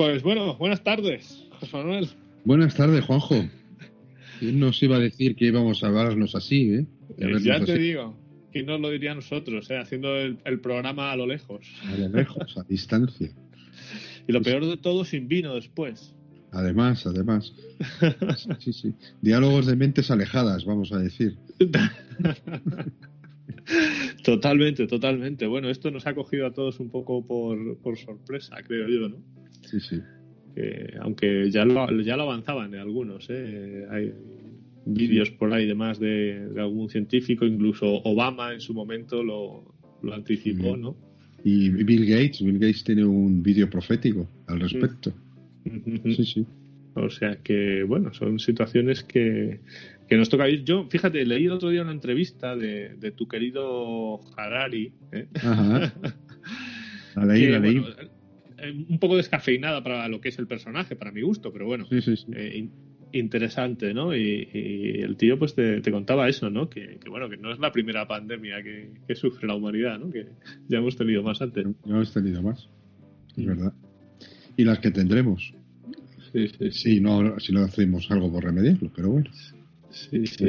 Pues bueno, buenas tardes, José Manuel. Buenas tardes, Juanjo. ¿Quién nos iba a decir que íbamos a hablarnos así, eh? ya te digo, ¿quién nos lo diría a nosotros, eh? haciendo el, programa a lo lejos? A lo lejos, a distancia. Y lo peor de todo, sin vino después. Además, además. Sí, sí. Diálogos de mentes alejadas, vamos a decir. Totalmente, totalmente. Bueno, esto nos ha cogido a todos un poco por, por sorpresa, creo yo, ¿no? Sí, sí. Aunque ya lo, ya lo avanzaban en algunos, ¿eh? hay vídeos por ahí demás de, de, algún científico, incluso Obama en su momento lo, lo anticipó, ¿no? Y Bill Gates, Bill Gates tiene un vídeo profético al respecto. Sí, sí. O sea que, bueno, son situaciones que, que nos toca ir. Yo, fíjate, leí el otro día una entrevista de, de tu querido Harari. ¿eh? Ajá. La leí, la leí. Eh, un poco descafeinada para lo que es el personaje, para mi gusto, pero bueno, eh, interesante, ¿no? Y, el tío pues te, contaba eso, ¿no? Que, bueno, que no es la primera pandemia que, sufre la humanidad, ¿no? Que ya hemos tenido más antes. Ya hemos tenido más, es mm. verdad. Y las que tendremos. Sí, sí. Sí, no, si no hacemos algo por remediarlo, pero bueno. Sí, sí,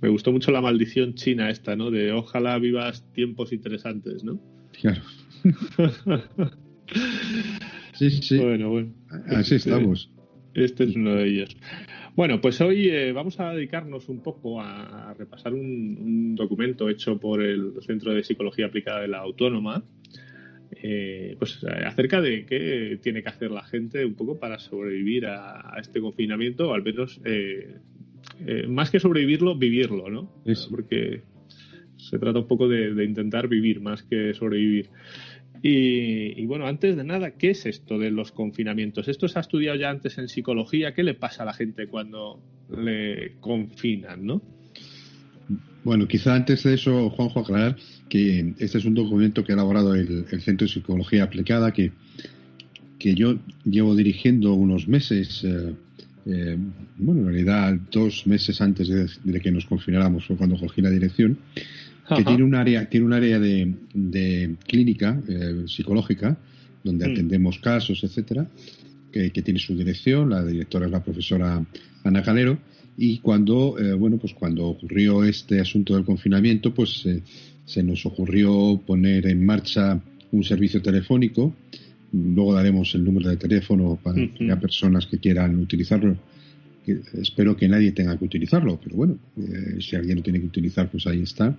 me gustó mucho la maldición china esta, ¿no? De ojalá vivas tiempos interesantes, ¿no? Claro. Sí, sí. Bueno, bueno. Así este, estamos. Este es uno de ellos. Bueno, pues hoy eh, vamos a dedicarnos un poco a, repasar un, documento hecho por el Centro de Psicología Aplicada de la Autónoma, eh, pues eh, acerca de qué tiene que hacer la gente un poco para sobrevivir a, este confinamiento, o al menos más que sobrevivirlo, vivirlo, ¿no? Porque se trata un poco de intentar vivir más que sobrevivir. Y, bueno, antes de nada, ¿qué es esto de los confinamientos? Esto se ha estudiado ya antes en psicología. ¿Qué le pasa a la gente cuando le confinan, no? Bueno, quizá antes de eso, Juanjo, aclarar que este es un documento que ha elaborado el, Centro de Psicología Aplicada que, que yo llevo dirigiendo unos meses. Eh, eh, bueno, en realidad dos meses antes de, que nos confináramos fue cuando cogí la dirección que tiene un área, tiene un área de, clínica eh, psicológica donde mm. atendemos casos, etcétera, que, tiene su dirección, la directora es la profesora Ana Calero, y cuando, eh, bueno, pues cuando ocurrió este asunto del confinamiento, pues eh, se nos ocurrió poner en marcha un servicio telefónico. Luego daremos el número de teléfono para personas que quieran utilizarlo. espero que nadie tenga que utilizarlo, pero bueno, si alguien lo tiene que utilizar, pues ahí está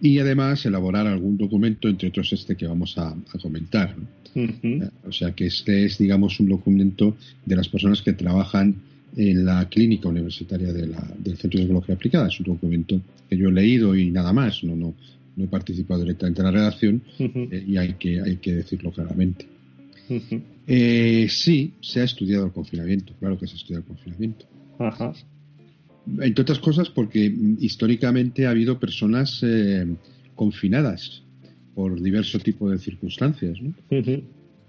y además elaborar algún documento, entre otros este que vamos a, comentar. Eh, o sea que este es, digamos, un documento de las personas que trabajan en la clínica universitaria de la, del Centro de Psicología Aplicada. Es un documento que yo he leído y nada más, no, no, no he participado directamente en la redacción eh, y hay que, hay que decirlo claramente. Eh, sí, se ha estudiado el confinamiento, claro que se ha estudiado el confinamiento. Ajá entre otras cosas porque históricamente ha habido personas eh, confinadas por diverso tipo de circunstancias. ¿no?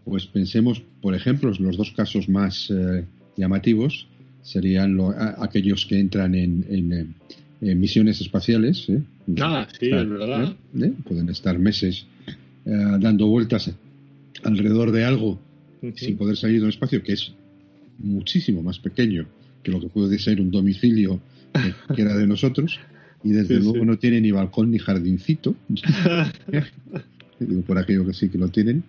Pues pensemos, por ejemplo, los dos casos más eh, llamativos serían aquellos que entran en, misiones espaciales. ¿eh? Ah, sí, es verdad. Pueden estar meses dando vueltas alrededor de algo sin poder salir del espacio, que es muchísimo más pequeño que lo que puede ser un domicilio que era de nosotros, y desde luego no tiene ni balcón ni jardincito. Digo, por aquello que sí que lo tienen.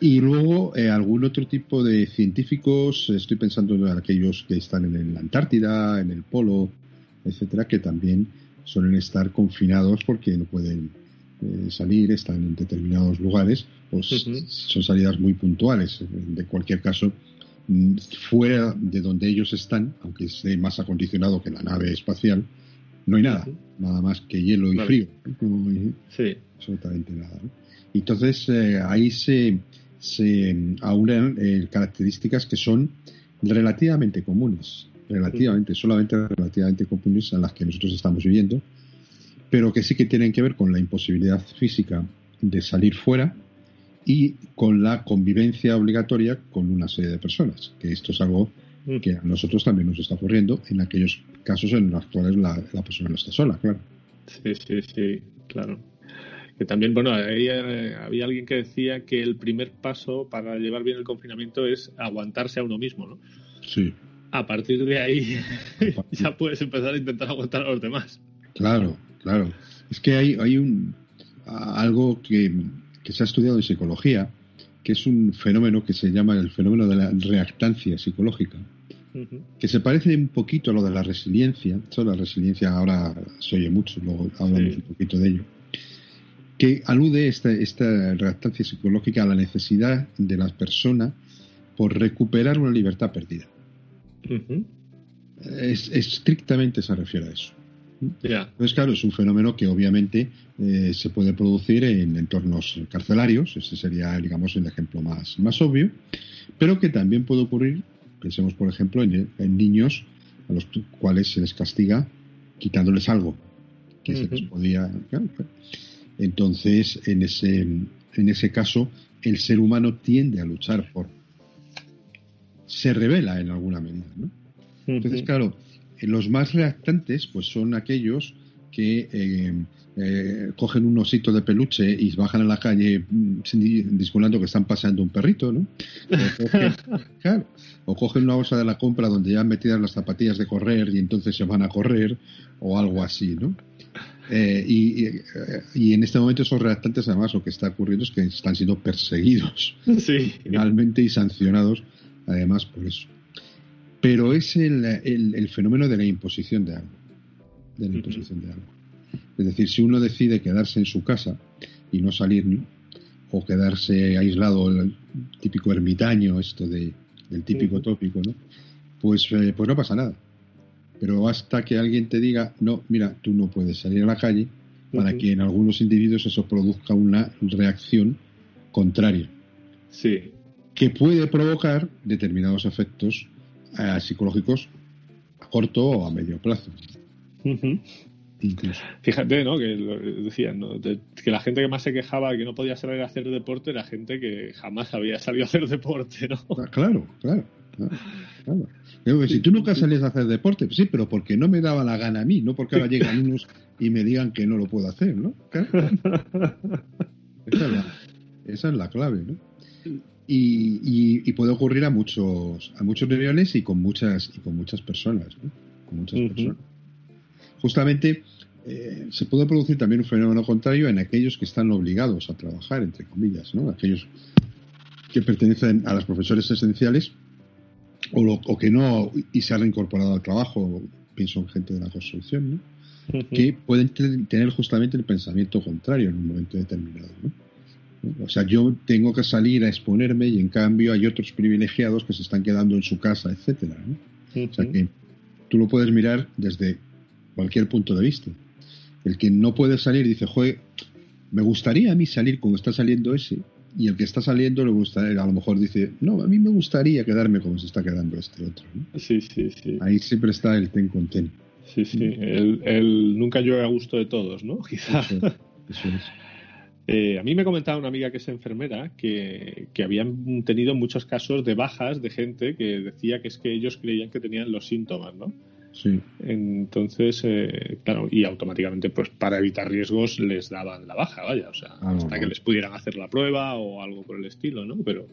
Y luego eh, algún otro tipo de científicos, estoy pensando en aquellos que están en la Antártida, en el Polo, etcétera, que también suelen estar confinados porque no pueden eh, salir, están en determinados lugares, pues son salidas muy puntuales. De cualquier caso, fuera de donde ellos están, aunque esté más acondicionado que la nave espacial, no hay nada, nada más que hielo y frío. Sí. Absolutamente nada. Entonces eh, ahí se, se aunan eh, características que son relativamente comunes relativamente, solamente relativamente comunes a las que nosotros estamos viviendo, pero que sí que tienen que ver con la imposibilidad física de salir fuera y con la convivencia obligatoria con una serie de personas, que esto es algo mm. que a nosotros también nos está ocurriendo en aquellos casos en los cuales la, persona no está sola, claro. Sí, sí, sí, claro. Que también, bueno, había, había, alguien que decía que el primer paso para llevar bien el confinamiento es aguantarse a uno mismo, ¿no? Sí. A partir de ahí ya puedes empezar a intentar aguantar a los demás. Claro, claro. Es que hay, hay un algo que, se ha estudiado en psicología, que es un fenómeno que se llama el fenómeno de la reactancia psicológica, que se parece un poquito a lo de la resiliencia. La resiliencia ahora se oye mucho, luego hablamos un poquito de ello. Que alude esta, esta reactancia psicológica a la necesidad de la persona por recuperar una libertad perdida. es, estrictamente se refiere a eso. Entonces, claro, es un fenómeno que obviamente eh, se puede producir en entornos carcelarios, ese sería, digamos, el ejemplo más, más obvio, pero que también puede ocurrir, pensemos, por ejemplo, en, niños a los cuales se les castiga quitándoles algo que se les podía. Entonces, en ese, en ese caso, el ser humano tiende a luchar por. se revela en alguna medida, ¿no? Entonces, claro, los más reactantes, pues son aquellos que eh, eh, cogen un osito de peluche y bajan a la calle mm, disimulando que están paseando un perrito, ¿no? O cogen, una bolsa de la compra donde ya han metido las zapatillas de correr y entonces se van a correr o algo así, ¿no? Eh, y, y, en este momento esos reactantes, además, lo que está ocurriendo es que están siendo perseguidos sí. finalmente y sancionados, además, por eso pero es el, el, fenómeno de la imposición de algo. De la imposición de algo. Es decir, si uno decide quedarse en su casa y no salir, o quedarse aislado, el típico ermitaño, esto de, del típico tópico, ¿no? Pues, eh, pues no pasa nada. Pero basta que alguien te diga, no, mira, tú no puedes salir a la calle, para que en algunos individuos eso produzca una reacción contraria. Sí. Que puede provocar determinados efectos eh, psicológicos a corto o a medio plazo. Fíjate, ¿no? Que decían, que la gente que más se quejaba que no podía salir a hacer deporte era gente que jamás había salido a hacer deporte, ¿no? Ah, claro, claro. claro, si tú nunca salías a hacer deporte, pues sí, pero porque no me daba la gana a mí, no porque ahora llegan unos y me digan que no lo puedo hacer, ¿no? Esa, es la, esa es la clave, ¿no? Y, puede ocurrir a muchos a muchos niveles y con muchas y con muchas personas, con muchas personas. Justamente eh, se puede producir también un fenómeno contrario en aquellos que están obligados a trabajar, entre comillas, ¿no? Aquellos que pertenecen a los profesores esenciales o, que no y se han reincorporado al trabajo, pienso en gente de la construcción, que pueden tener justamente el pensamiento contrario en un momento determinado. ¿no? O sea, yo tengo que salir a exponerme y en cambio hay otros privilegiados que se están quedando en su casa, etcétera. O sea que tú lo puedes mirar desde cualquier punto de vista. El que no puede salir dice, joder, me gustaría a mí salir como está saliendo ese, y el que está saliendo le gustaría, a lo mejor dice, no, a mí me gustaría quedarme como se está quedando este otro. Sí, sí, sí. Ahí siempre está el ten con ten. Sí, sí, el, nunca llueve a gusto de todos, ¿no? Quizás. eso es. Eh, a mí me comentaba una amiga que es enfermera que, habían tenido muchos casos de bajas de gente que decía que es que ellos creían que tenían los síntomas, ¿no? Sí. Entonces, eh, claro, y automáticamente, pues para evitar riesgos, les daban la baja, vaya, o sea, ah, hasta que les pudieran hacer la prueba o algo por el estilo, ¿no? Pero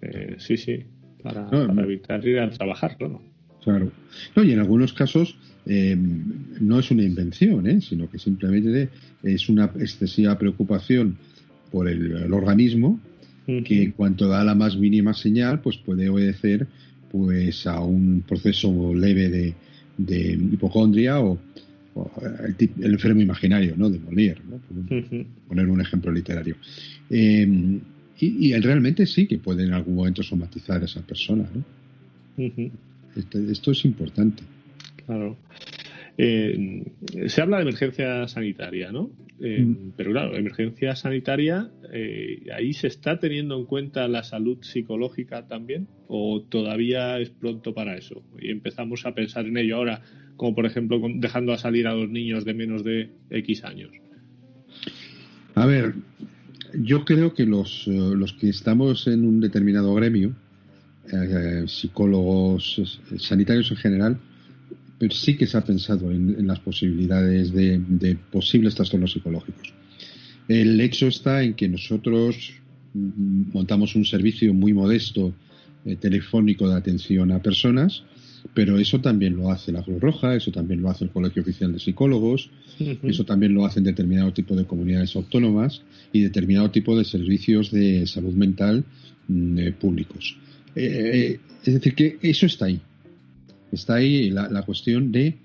eh, sí, sí, para, evitar ir a trabajar, claro. Claro. No, y en algunos casos eh, no es una invención, ¿eh? sino que simplemente es una excesiva preocupación por el, organismo que en cuanto da la más mínima señal, pues puede obedecer pues a un proceso leve de, hipocondria o, el, enfermo imaginario, ¿no? De Molière, ¿no? poner un ejemplo literario. Eh, y, y, realmente sí que puede en algún momento somatizar a esa persona, ¿no? Esto, es importante. Claro. Eh, se habla de emergencia sanitaria, ¿no? Eh, mm. Pero claro, emergencia sanitaria, eh, ¿ahí se está teniendo en cuenta la salud psicológica también? ¿O todavía es pronto para eso? Y empezamos a pensar en ello ahora, como por ejemplo dejando a salir a los niños de menos de X años. A ver, yo creo que los, los que estamos en un determinado gremio, psicólogos, sanitarios en general, pero sí que se ha pensado en, las posibilidades de, posibles trastornos psicológicos. El hecho está en que nosotros mm, montamos un servicio muy modesto eh, telefónico de atención a personas, pero eso también lo hace la Cruz Roja, eso también lo hace el Colegio Oficial de Psicólogos, eso también lo hacen determinado tipo de comunidades autónomas y determinado tipo de servicios de salud mental mm, eh, públicos. Eh, es decir, que eso está ahí está ahí la, cuestión de,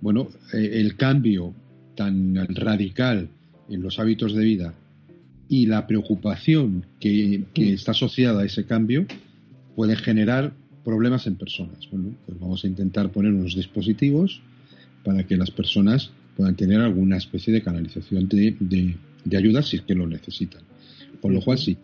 bueno, eh, el cambio tan radical en los hábitos de vida y la preocupación que, está asociada a ese cambio puede generar problemas en personas. Bueno, pues vamos a intentar poner unos dispositivos para que las personas puedan tener alguna especie de canalización de, de ayuda si es que lo necesitan. Con lo cual, sí.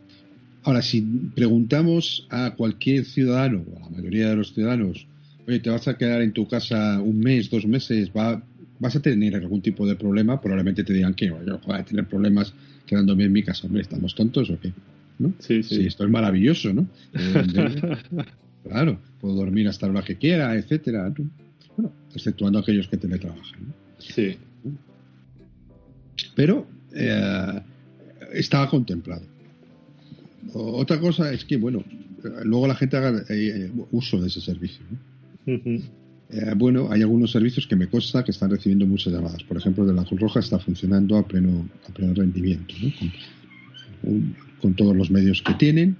Ahora, si preguntamos a cualquier ciudadano, o a la mayoría de los ciudadanos, oye, te vas a quedar en tu casa un mes, dos meses, va, vas a tener algún tipo de problema, probablemente te digan que yo voy a tener problemas quedándome en mi casa. Hombre, ¿estamos tontos o qué? ¿No? Sí, sí. esto es maravilloso, ¿no? claro, puedo dormir hasta la hora que quiera, etcétera. Bueno, exceptuando aquellos que teletrabajan. ¿no? Sí. Pero eh, estaba contemplado. Otra cosa es que, bueno, luego la gente haga eh, uso de ese servicio. ¿no? Eh, bueno, hay algunos servicios que me consta que están recibiendo muchas llamadas. Por ejemplo, de la Cruz Roja está funcionando a pleno, a pleno rendimiento, con, todos los medios que tienen.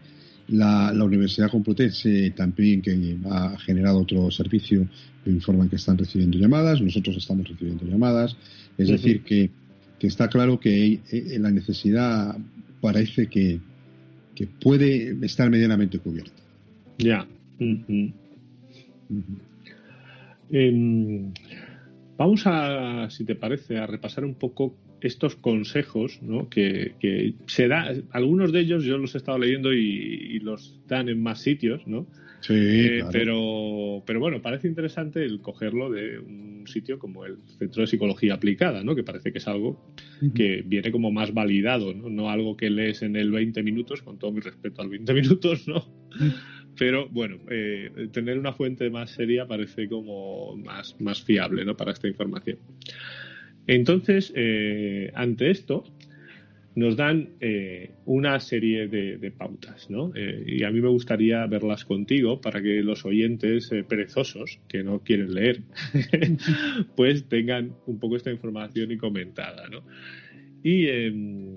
La, Universidad Complutense también, que ha generado otro servicio, me informan que están recibiendo llamadas. Nosotros estamos recibiendo llamadas. Es decir, que, está claro que eh, la necesidad parece que, puede estar medianamente cubierta. Ya. Em, vamos a, si te parece, a repasar un poco estos consejos ¿no? que, se da. Algunos de ellos yo los he estado leyendo y, los dan en más sitios, ¿no? Sí, eh, pero, pero bueno, parece interesante el cogerlo de un sitio como el Centro de Psicología Aplicada, ¿no? Que parece que es algo que viene como más validado, ¿no? No algo que lees en el 20 minutos, con todo mi respeto al 20 minutos, ¿no? Pero bueno, eh, tener una fuente más seria parece como más, más fiable ¿no? para esta información. Entonces, eh, ante esto, nos dan eh, una serie de, pautas, ¿no? y a mí me gustaría verlas contigo para que los oyentes perezosos que no quieren leer, pues tengan un poco esta información y comentada, ¿no? Y em,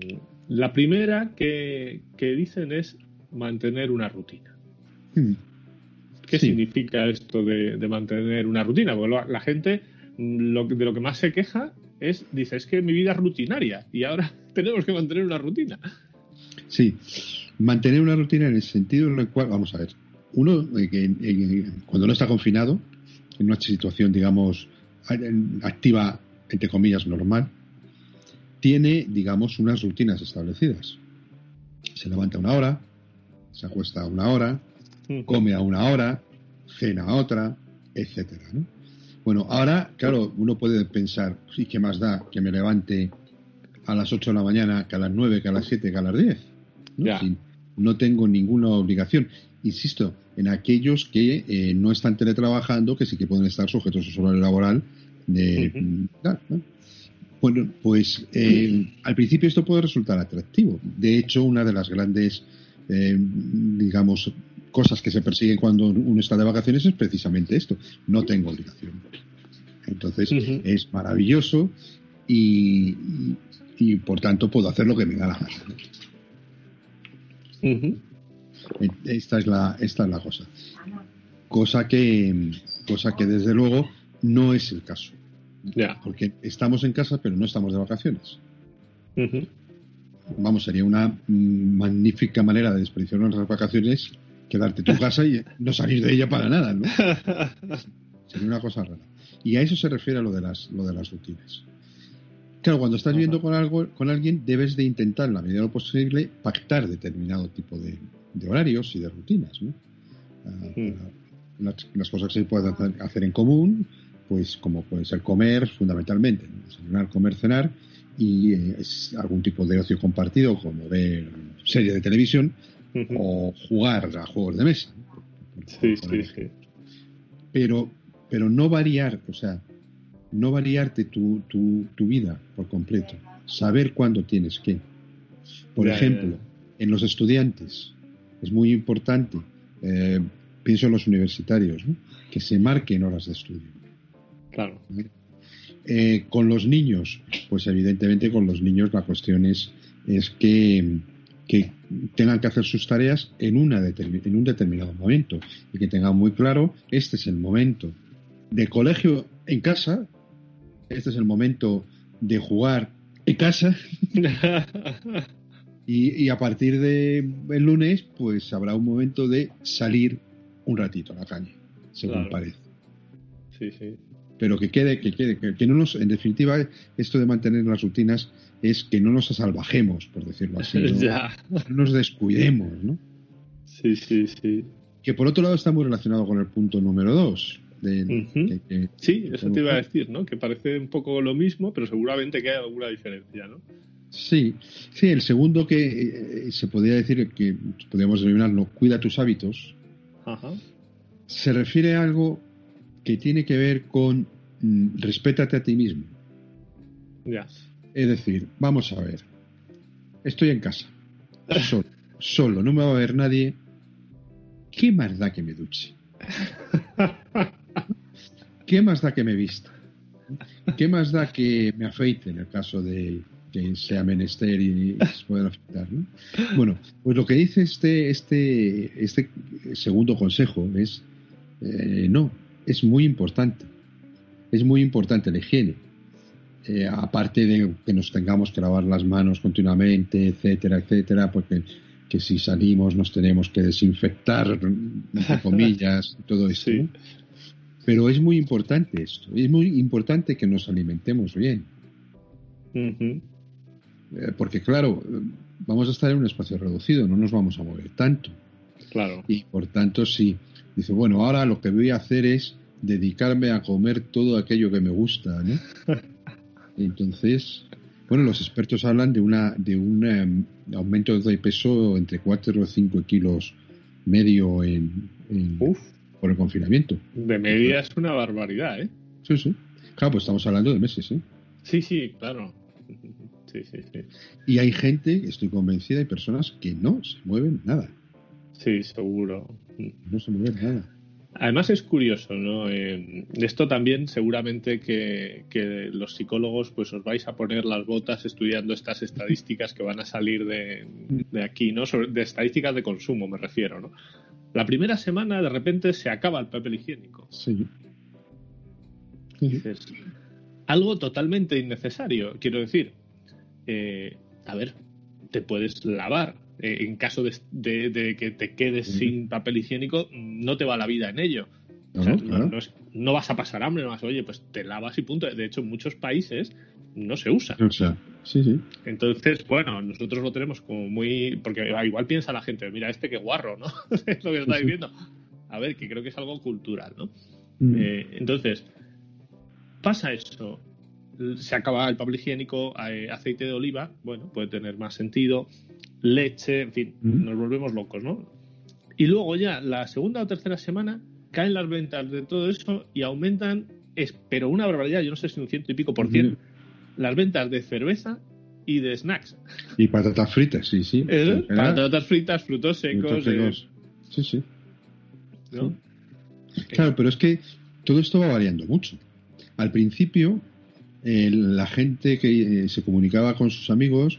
la primera que, que dicen es mantener una rutina. Hmm. ¿Qué significa esto de, mantener una rutina? Porque la gente lo, de lo que más se queja es, dice, es que mi vida es rutinaria y ahora tenemos que mantener una rutina. Sí, mantener una rutina en el sentido en el cual, vamos a ver, uno eh, cuando no está confinado, en una situación, digamos, activa, entre comillas, normal, tiene, digamos, unas rutinas establecidas. Se levanta una hora, se acuesta una hora, come a una hora, cena a otra, etcétera. Bueno, ahora, claro, uno puede pensar, ¿y qué más da que me levante a las 8 de la mañana, que a las 9, que a las 7, que a las 10? ¿no? no tengo ninguna obligación. Insisto, en aquellos que eh, no están teletrabajando, que sí que pueden estar sujetos a su horario laboral. De, Bueno, pues eh, al principio esto puede resultar atractivo. De hecho, una de las grandes, eh, digamos, cosas que se persiguen cuando uno está de vacaciones es precisamente esto. No tengo obligación. Entonces es maravilloso y, y, por tanto puedo hacer lo que me da la gana. Esta es la esta es la cosa. Cosa que cosa que desde luego no es el caso. Porque estamos en casa pero no estamos de vacaciones. Vamos, sería una magnífica manera de desperdiciar nuestras vacaciones quedarte en tu casa y no salir de ella para nada, ¿no? Sería una cosa rara. Y a eso se refiere a lo de las, lo de las rutinas. Claro, cuando estás viviendo con algo, con alguien, debes de intentar, en la medida de lo posible, pactar determinado tipo de, horarios y de rutinas, ¿no? Ah, las, cosas que se pueden hacer en común, pues como puede ser comer, fundamentalmente, desayunar, comer, cenar, y eh, es algún tipo de ocio compartido, como ver serie de televisión o jugar a juegos de mesa. Sí, sí, sí. Pero, pero no variar, o sea, no variarte tu, tu, tu vida por completo. Saber cuándo tienes que. Por ejemplo, en los estudiantes es muy importante, eh, pienso en los universitarios, que se marquen horas de estudio. Claro. Eh, con los niños, pues evidentemente con los niños la cuestión es, es que, que tengan que hacer sus tareas en, una en un determinado momento y que tengan muy claro, este es el momento de colegio en casa, este es el momento de jugar en casa. y, a partir del lunes, pues habrá un momento de salir un ratito a la calle, según parece. Sí, sí. Pero que quede, que quede, que, no nos, en definitiva, esto de mantener las rutinas es que no nos salvajemos, por decirlo así. No, no nos descuidemos, ¿no? Sí, sí, sí. Que por otro lado está muy relacionado con el punto número dos, sí, eso te iba a decir, ¿no? Que parece un poco lo mismo, pero seguramente que hay alguna diferencia, ¿no? Sí, sí, el segundo que eh, se podría decir que podríamos denominarlo cuida tus hábitos, se refiere a algo que tiene que ver con mm, respétate a ti mismo. Ya. Es decir, vamos a ver, estoy en casa, solo, solo, no me va a ver nadie, ¿qué más da que me duche? ¿Qué más da que me vista? ¿Qué más da que me afeite en el caso de que sea menester y, se pueda afectar? Bueno, pues lo que dice este, este, este segundo consejo es, eh, no, es muy importante. Es muy importante la higiene. Eh, aparte de que nos tengamos que lavar las manos continuamente, etcétera, etcétera, porque que si salimos nos tenemos que desinfectar, entre comillas, todo eso. Pero es muy importante esto, es muy importante que nos alimentemos bien. Eh, porque claro, vamos a estar en un espacio reducido, no nos vamos a mover tanto. Claro. Y por tanto, si dice, bueno, ahora lo que voy a hacer es dedicarme a comer todo aquello que me gusta, ¿no? Entonces, bueno, los expertos hablan de una de un em, aumento de peso entre 4 o 5 kilos medio en, por el confinamiento. De media es una barbaridad, ¿eh? Sí, sí. Claro, pues estamos hablando de meses, ¿eh? Sí, sí, claro. Sí, sí, sí. Y hay gente, estoy convencida, hay personas que no se mueven nada. Sí, seguro. No se mueven nada. Además es curioso, ¿no? Eh, esto también seguramente que, los psicólogos pues os vais a poner las botas estudiando estas estadísticas que van a salir de, aquí, ¿no? de estadísticas de consumo me refiero, ¿no? La primera semana de repente se acaba el papel higiénico. Sí. Dices, algo totalmente innecesario, quiero decir. Eh, a ver, te puedes lavar, eh, en caso de, que te quedes sin papel higiénico, no te va la vida en ello. No, vas a pasar hambre, no vas, oye, pues te lavas y punto. De hecho, en muchos países no se usa. sí, sí. Entonces, bueno, nosotros lo tenemos como muy. Porque igual piensa la gente, mira, este que guarro, ¿no? es lo que está diciendo. A ver, que creo que es algo cultural, ¿no? Mm. Eh, entonces, pasa eso. Se acaba el papel higiénico, eh, aceite de oliva, bueno, puede tener más sentido leche, en fin, nos volvemos locos, ¿no? Y luego ya la segunda o tercera semana caen las ventas de todo eso y aumentan, es, pero una barbaridad, yo no sé si un ciento y pico por ciento, las ventas de cerveza y de snacks. Y patatas fritas, sí, sí. Patatas fritas, frutos secos. Eh. Sí, sí. Claro, pero es que todo esto va variando mucho. Al principio, la gente que eh, se comunicaba con sus amigos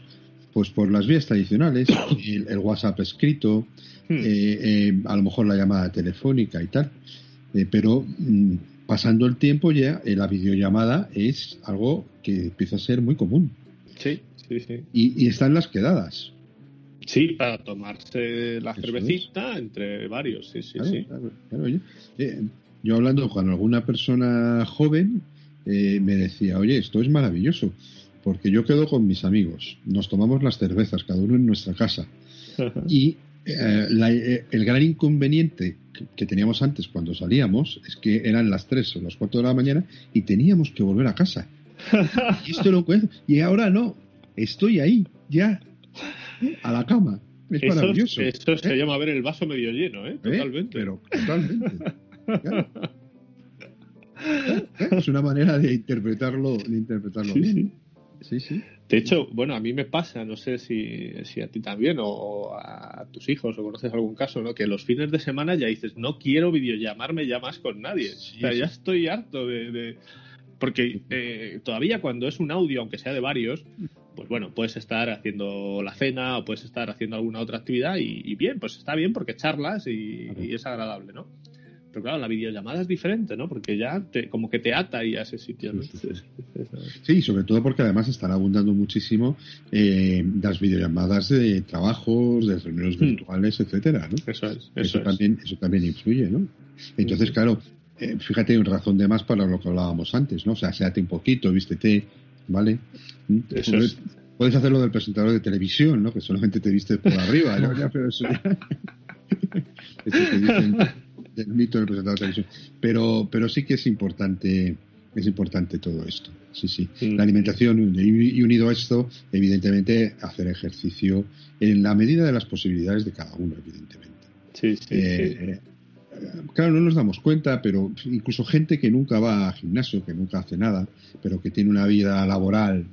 pues por las vías tradicionales, el, WhatsApp escrito, hmm. eh, eh, a lo mejor la llamada telefónica y tal. Eh, pero mm, pasando el tiempo ya, la videollamada es algo que empieza a ser muy común. Sí, sí, sí. Y, están las quedadas. Sí, para tomarse la cervecita entre varios, sí, sí, sí. yo hablando con alguna persona joven, eh, me decía, oye, esto es maravilloso, porque yo quedo con mis amigos, nos tomamos las cervezas, cada uno en nuestra casa. y eh, eh, el gran inconveniente que, teníamos antes cuando salíamos es que eran las 3 o las 4 de la mañana y teníamos que volver a casa. y esto lo Y ahora no, estoy ahí, ya, a la cama. Es eso, maravilloso. Eso se llama ver el vaso medio lleno, ¿eh? Totalmente. Pero totalmente. Es una manera de interpretarlo, de interpretarlo bien. Sí. Sí. De hecho, bueno, a mí me pasa, no sé si, si, a ti también o a tus hijos o conoces algún caso, ¿no? Que los fines de semana ya dices, no quiero videollamarme ya más con nadie. o sea, ya estoy harto de... Porque eh, todavía cuando es un audio, aunque sea de varios, pues bueno, puedes estar haciendo la cena o puedes estar haciendo alguna otra actividad y, bien, pues está bien porque charlas y es agradable, ¿no? Pero claro, la videollamada es diferente, ¿no? Porque ya te, como que te ata y a ese sitio. Sí, sobre todo porque además están abundando muchísimo eh, las videollamadas de trabajos, de reuniones hmm. virtuales, etcétera, ¿no? Eso es. Eso, también, eso también influye, ¿no? Entonces, claro, eh, fíjate, un razón de más para lo que hablábamos antes, ¿no? O sea, séate un poquito, vístete, ¿vale? ¿Mm? Eso es. Puedes hacerlo del presentador de televisión, ¿no? Que solamente te viste por arriba, ¿no? pero eso ya... eso te dicen del mito del presentador de televisión. Pero, pero sí que es importante, es importante todo esto. Sí, sí. La alimentación y unido a esto, evidentemente, hacer ejercicio en la medida de las posibilidades de cada uno, evidentemente. Sí, sí, eh, Claro, no nos damos cuenta, pero incluso gente que nunca va a gimnasio, que nunca hace nada, pero que tiene una vida laboral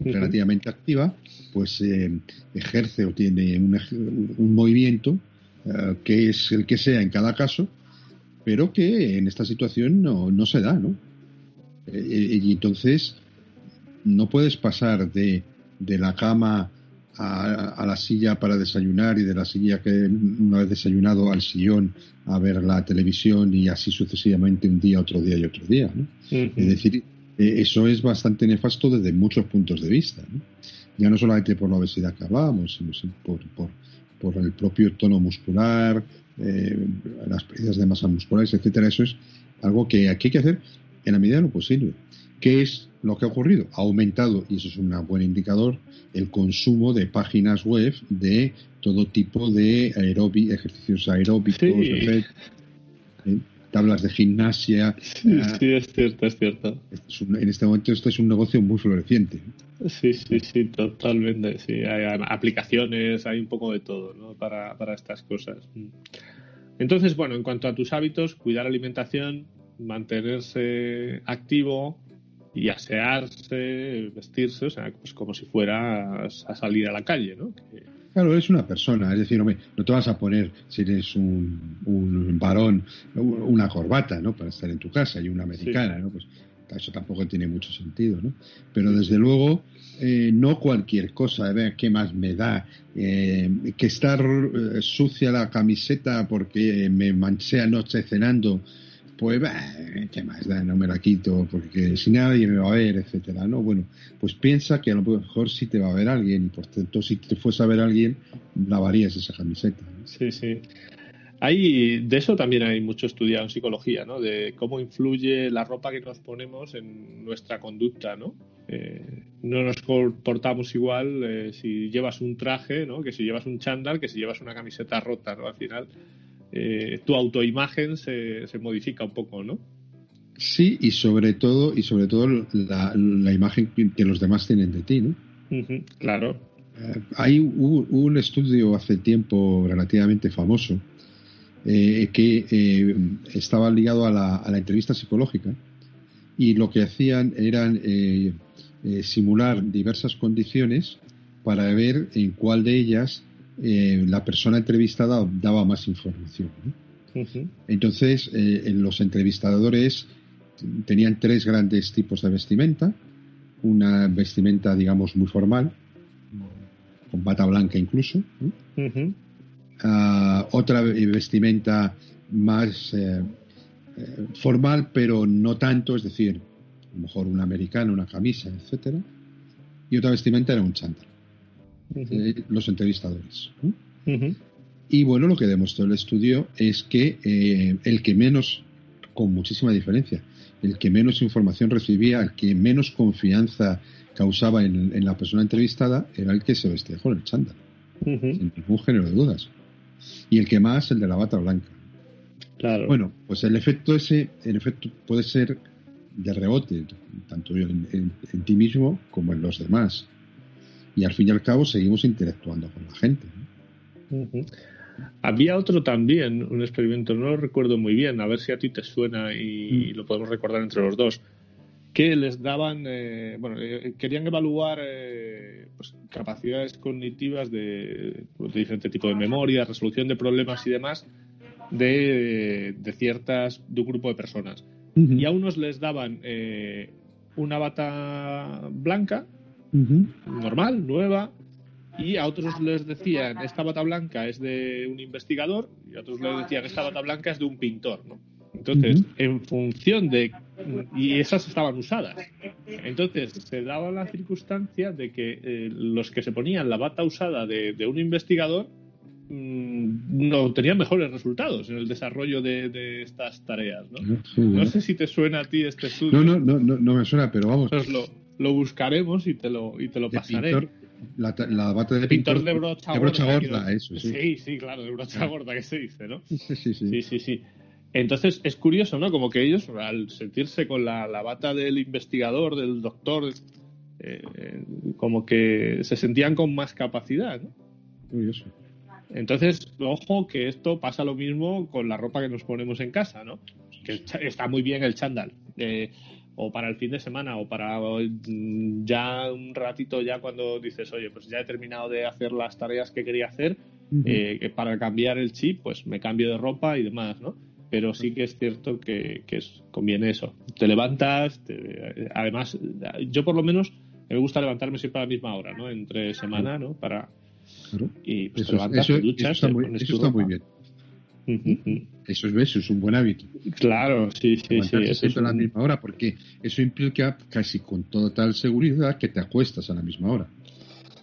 relativamente activa, pues eh, ejerce o tiene un movimiento eh, que es el que sea en cada caso, pero que en esta situación no, no se da, ¿no? Eh, y entonces no puedes pasar de, de la cama a, la silla para desayunar y de la silla que una vez desayunado al sillón a ver la televisión y así sucesivamente un día, otro día y otro día. ¿no? Es decir, eh, eso es bastante nefasto desde muchos puntos de vista. ¿no? Ya no solamente por la obesidad que hablábamos, sino por, por, por el propio tono muscular, eh, las pérdidas de masa musculares, etcétera. Eso es algo que aquí hay que hacer en la medida de lo posible. ¿Qué es lo que ha ocurrido? Ha aumentado, y eso es un buen indicador, el consumo de páginas web de todo tipo de ejercicios aeróbicos. Tablas de gimnasia. Sí, ah, sí, es cierto, es cierto. en este momento esto es un negocio muy floreciente. Sí, sí, sí, totalmente. Sí, hay aplicaciones, hay un poco de todo ¿no? para, para estas cosas. Entonces, bueno, en cuanto a tus hábitos, cuidar la alimentación, mantenerse activo y asearse, vestirse, o sea, pues como si fueras a salir a la calle, ¿no? Claro, eres una persona, es decir, no te vas a poner, si eres un, un varón, una corbata, ¿no? Para estar en tu casa y una americana, ¿no? Pues eso tampoco tiene mucho sentido, ¿no? Pero desde luego, eh, no cualquier cosa, ¿eh? ¿qué más me da? Eh, que estar eh, sucia la camiseta porque me manché anoche cenando, pues, ¿qué más da? No me la quito porque si nadie me va a ver, etcétera, ¿no? Bueno, pues piensa que a lo mejor sí te va a ver alguien y por tanto si te fuese a ver alguien, lavarías esa camiseta. Sí, sí. Hay, de eso también hay mucho estudiado en psicología, ¿no? De cómo influye la ropa que nos ponemos en nuestra conducta, ¿no? Eh, no nos comportamos igual eh, si llevas un traje, ¿no? Que si llevas un chándal, que si llevas una camiseta rota, ¿no? Al final, eh, tu autoimagen se, se modifica un poco, ¿no? Sí, y sobre todo, y sobre todo la, la imagen que los demás tienen de ti, ¿no? claro. hay un estudio hace tiempo relativamente famoso eh, que eh, estaba ligado a la, a la, entrevista psicológica y lo que hacían eran eh, simular diversas condiciones para ver en cuál de ellas la persona entrevistada daba más información. Entonces, los entrevistadores tenían tres grandes tipos de vestimenta. Una vestimenta, digamos, muy formal, con bata blanca incluso. Ah, otra vestimenta más eh, eh, formal, pero no tanto, es decir, a lo mejor un americano, una camisa, etcétera, y otra vestimenta era un chándal. Eh, los entrevistadores. Y bueno, lo que demostró el estudio es que el que menos con muchísima diferencia. El que menos información recibía, el que menos confianza causaba en, la persona entrevistada, era el que se vestía con el chándal, sin ningún género de dudas. Y el que más, el de la bata blanca. Claro. Bueno, pues el efecto ese, el efecto puede ser de rebote, tanto en, ti mismo como en los demás. Y al fin y al cabo seguimos interactuando con la gente. Había otro también, un experimento, no lo recuerdo muy bien, a ver si a ti te suena y, mm. lo podemos recordar entre los dos, que les daban, eh, bueno, eh, querían evaluar eh, pues, capacidades cognitivas de, pues, de, diferente tipo de memoria, resolución de problemas y demás de, ciertas, de un grupo de personas. Y a unos les daban una bata blanca, normal, nueva, y a otros les decían esta bata blanca es de un investigador y a otros les decían esta bata blanca es de un pintor, ¿no? Entonces, en función de y esas estaban usadas. Entonces, se daba la circunstancia de que eh, los que se ponían la bata usada de, un investigador mm, no tenían mejores resultados en el desarrollo de, estas tareas, ¿no? no sé si te suena a ti este estudio. No, no, no, no, me suena, pero vamos. Lo, lo buscaremos y te lo, y te lo pasaré. La, la, bata de pintor, de brocha, gorda, eso, sí. Sí, sí, claro, de brocha gorda que se dice, ¿no? Sí, sí, sí. sí, sí, Entonces es curioso, ¿no? Como que ellos, al sentirse con la, la bata del investigador, del doctor, eh, como que se sentían con más capacidad, ¿no? Curioso. Entonces, ojo que esto pasa lo mismo con la ropa que nos ponemos en casa, ¿no? Que está muy bien el chándal. Eh, o para el fin de semana o para mm, ya un ratito ya cuando dices, oye, pues ya he terminado de hacer las tareas que quería hacer, eh, para cambiar el chip, pues me cambio de ropa y demás, ¿no? Pero sí que es cierto que, conviene eso. Te levantas, además, yo por lo menos me gusta levantarme siempre a la misma hora, ¿no? Entre semana, ¿no? Para... Y pues te levantas, te duchas, está, muy, eso está muy bien. Eso es, eso es un buen hábito. Claro, sí, sí, sí. Eso es a la misma hora, porque eso implica casi con total seguridad que te acuestas a la misma hora.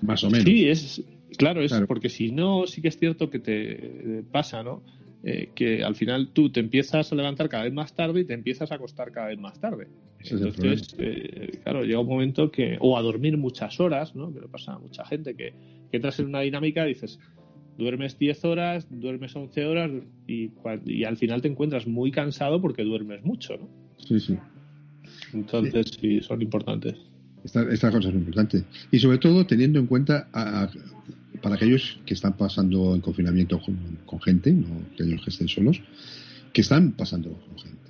Más o menos. Sí, es, claro, es porque si no, sí que es cierto que te pasa, ¿no? Eh, que al final tú te empiezas a levantar cada vez más tarde y te empiezas a acostar cada vez más tarde. Entonces, eh, claro, llega un momento que, o a dormir muchas horas, ¿no? Que le pasa a mucha gente, que, que entras en una dinámica y dices, duermes 10 horas, duermes 11 horas y, y, al final te encuentras muy cansado porque duermes mucho, ¿no? Sí, sí. Entonces, sí, son importantes. Esta, esta cosa es importante. Y sobre todo teniendo en cuenta para aquellos que están pasando en confinamiento con, gente, no aquellos que estén solos, que están pasando con gente.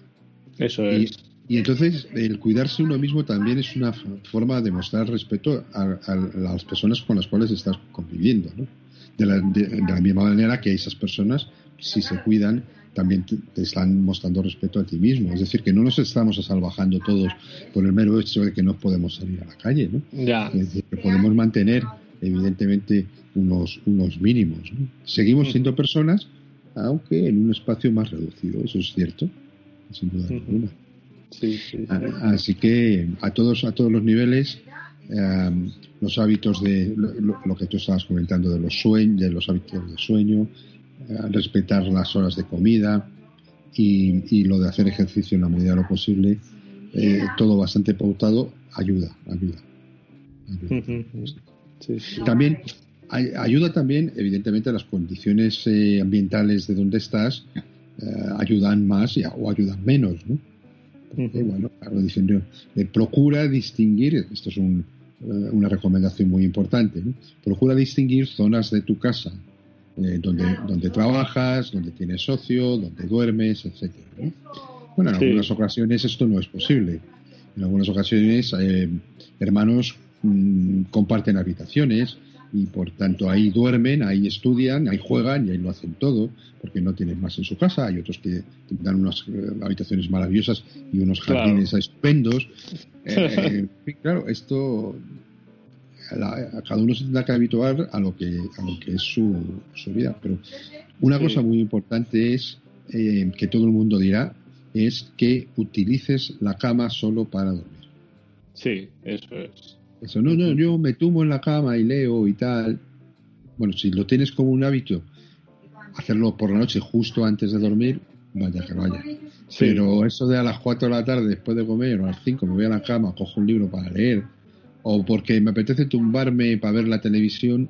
Eso es. Y, entonces el cuidarse uno mismo también es una forma de mostrar respeto a, a las personas con las cuales estás conviviendo, ¿no? De la, de, la misma manera que esas personas, si se cuidan, también te, están mostrando respeto a ti mismo. Es decir, que no nos estamos asalvajando todos por el mero hecho de que no podemos salir a la calle, ¿no? Ya. que podemos mantener, evidentemente, unos, unos mínimos. Seguimos siendo personas, aunque en un espacio más reducido, eso es cierto, sin duda alguna. Sí, sí, Así que a todos, a todos los niveles, Em, los hábitos de lo, que tú estabas comentando de los sueños, de los hábitos de sueño, eh, respetar las horas de comida y, lo de hacer ejercicio en la medida de lo posible, eh, todo bastante pautado, ayuda, ayuda. También ayuda también, evidentemente, las condiciones eh, ambientales de donde estás ayudan más o ayudan menos, ¿no? Bueno, claro, diciendo, procura distinguir, esto es un, eh, una recomendación muy importante. Procura distinguir zonas de tu casa eh, donde, donde trabajas, donde tienes socio, donde duermes, etcétera. Bueno, en algunas ocasiones esto no es posible. En algunas ocasiones eh, hermanos mm, comparten habitaciones y por tanto ahí duermen, ahí estudian, ahí juegan y ahí lo hacen todo porque no tienen más en su casa. Hay otros que dan unas habitaciones maravillosas y unos jardines estupendos eh, claro, esto a cada uno se tendrá que habituar a lo que, a lo que es su, su vida. Pero una cosa muy importante es eh, que todo el mundo dirá es que utilices la cama solo para dormir. Sí, eso es. Eso, no, no, yo me tumbo en la cama y leo y tal. Bueno, si lo tienes como un hábito, hacerlo por la noche justo antes de dormir, vaya que vaya. Pero eso de a las 4 de la tarde después de comer o a las 5 me voy a la cama, cojo un libro para leer o porque me apetece tumbarme para ver la televisión.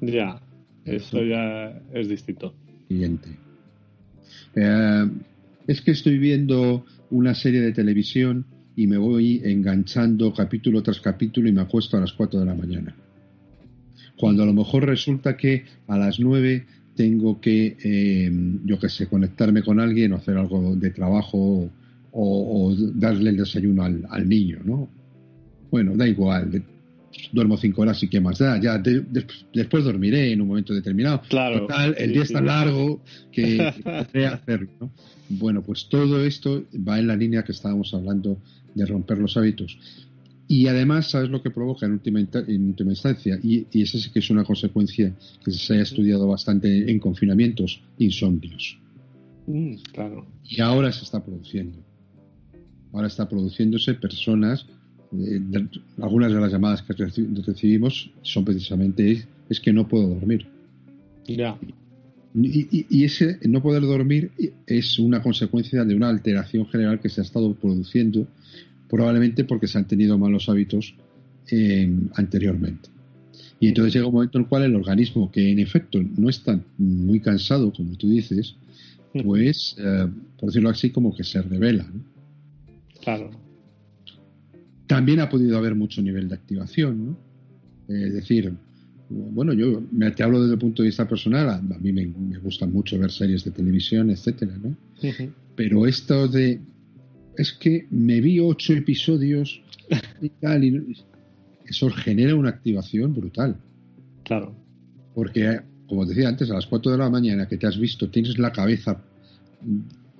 Ya, eso ya es distinto. Siguiente. Eh, es que estoy viendo una serie de televisión y me voy enganchando capítulo tras capítulo y me acuesto a las 4 de la mañana. Cuando a lo mejor resulta que a las 9 tengo que, eh, yo qué sé, conectarme con alguien o hacer algo de trabajo o, darle el desayuno al, al, niño, ¿no? Bueno, da igual, duermo cinco horas y qué más da, ya después dormiré en un momento determinado. Claro. Total, el día es tan largo que, podré hacerlo, ¿no? Bueno, pues todo esto va en la línea que estábamos hablando de romper los hábitos. Y además, ¿sabes lo que provoca en última, en última instancia? Y, y esa sí que es una consecuencia que se ha estudiado bastante en confinamientos, insomnios. Mm, claro. Y ahora se está produciendo. Ahora está produciéndose personas, eh, algunas de las llamadas que recibimos son precisamente es, que no puedo dormir. Ya. Y, y, ese no poder dormir es una consecuencia de una alteración general que se ha estado produciendo probablemente porque se han tenido malos hábitos eh, anteriormente. Y entonces llega un momento en el cual el organismo, que en efecto no está muy cansado, como tú dices, pues, eh, por decirlo así, como que se revela. Claro. También ha podido haber mucho nivel de activación, ¿no? Es decir, bueno, yo me, te hablo desde el punto de vista personal, a, mí me, me, gusta mucho ver series de televisión, etcétera, ¿no? Pero esto de es que me vi ocho episodios y tal, y eso genera una activación brutal. Claro. Porque, como decía antes, a las cuatro de la mañana que te has visto, tienes la cabeza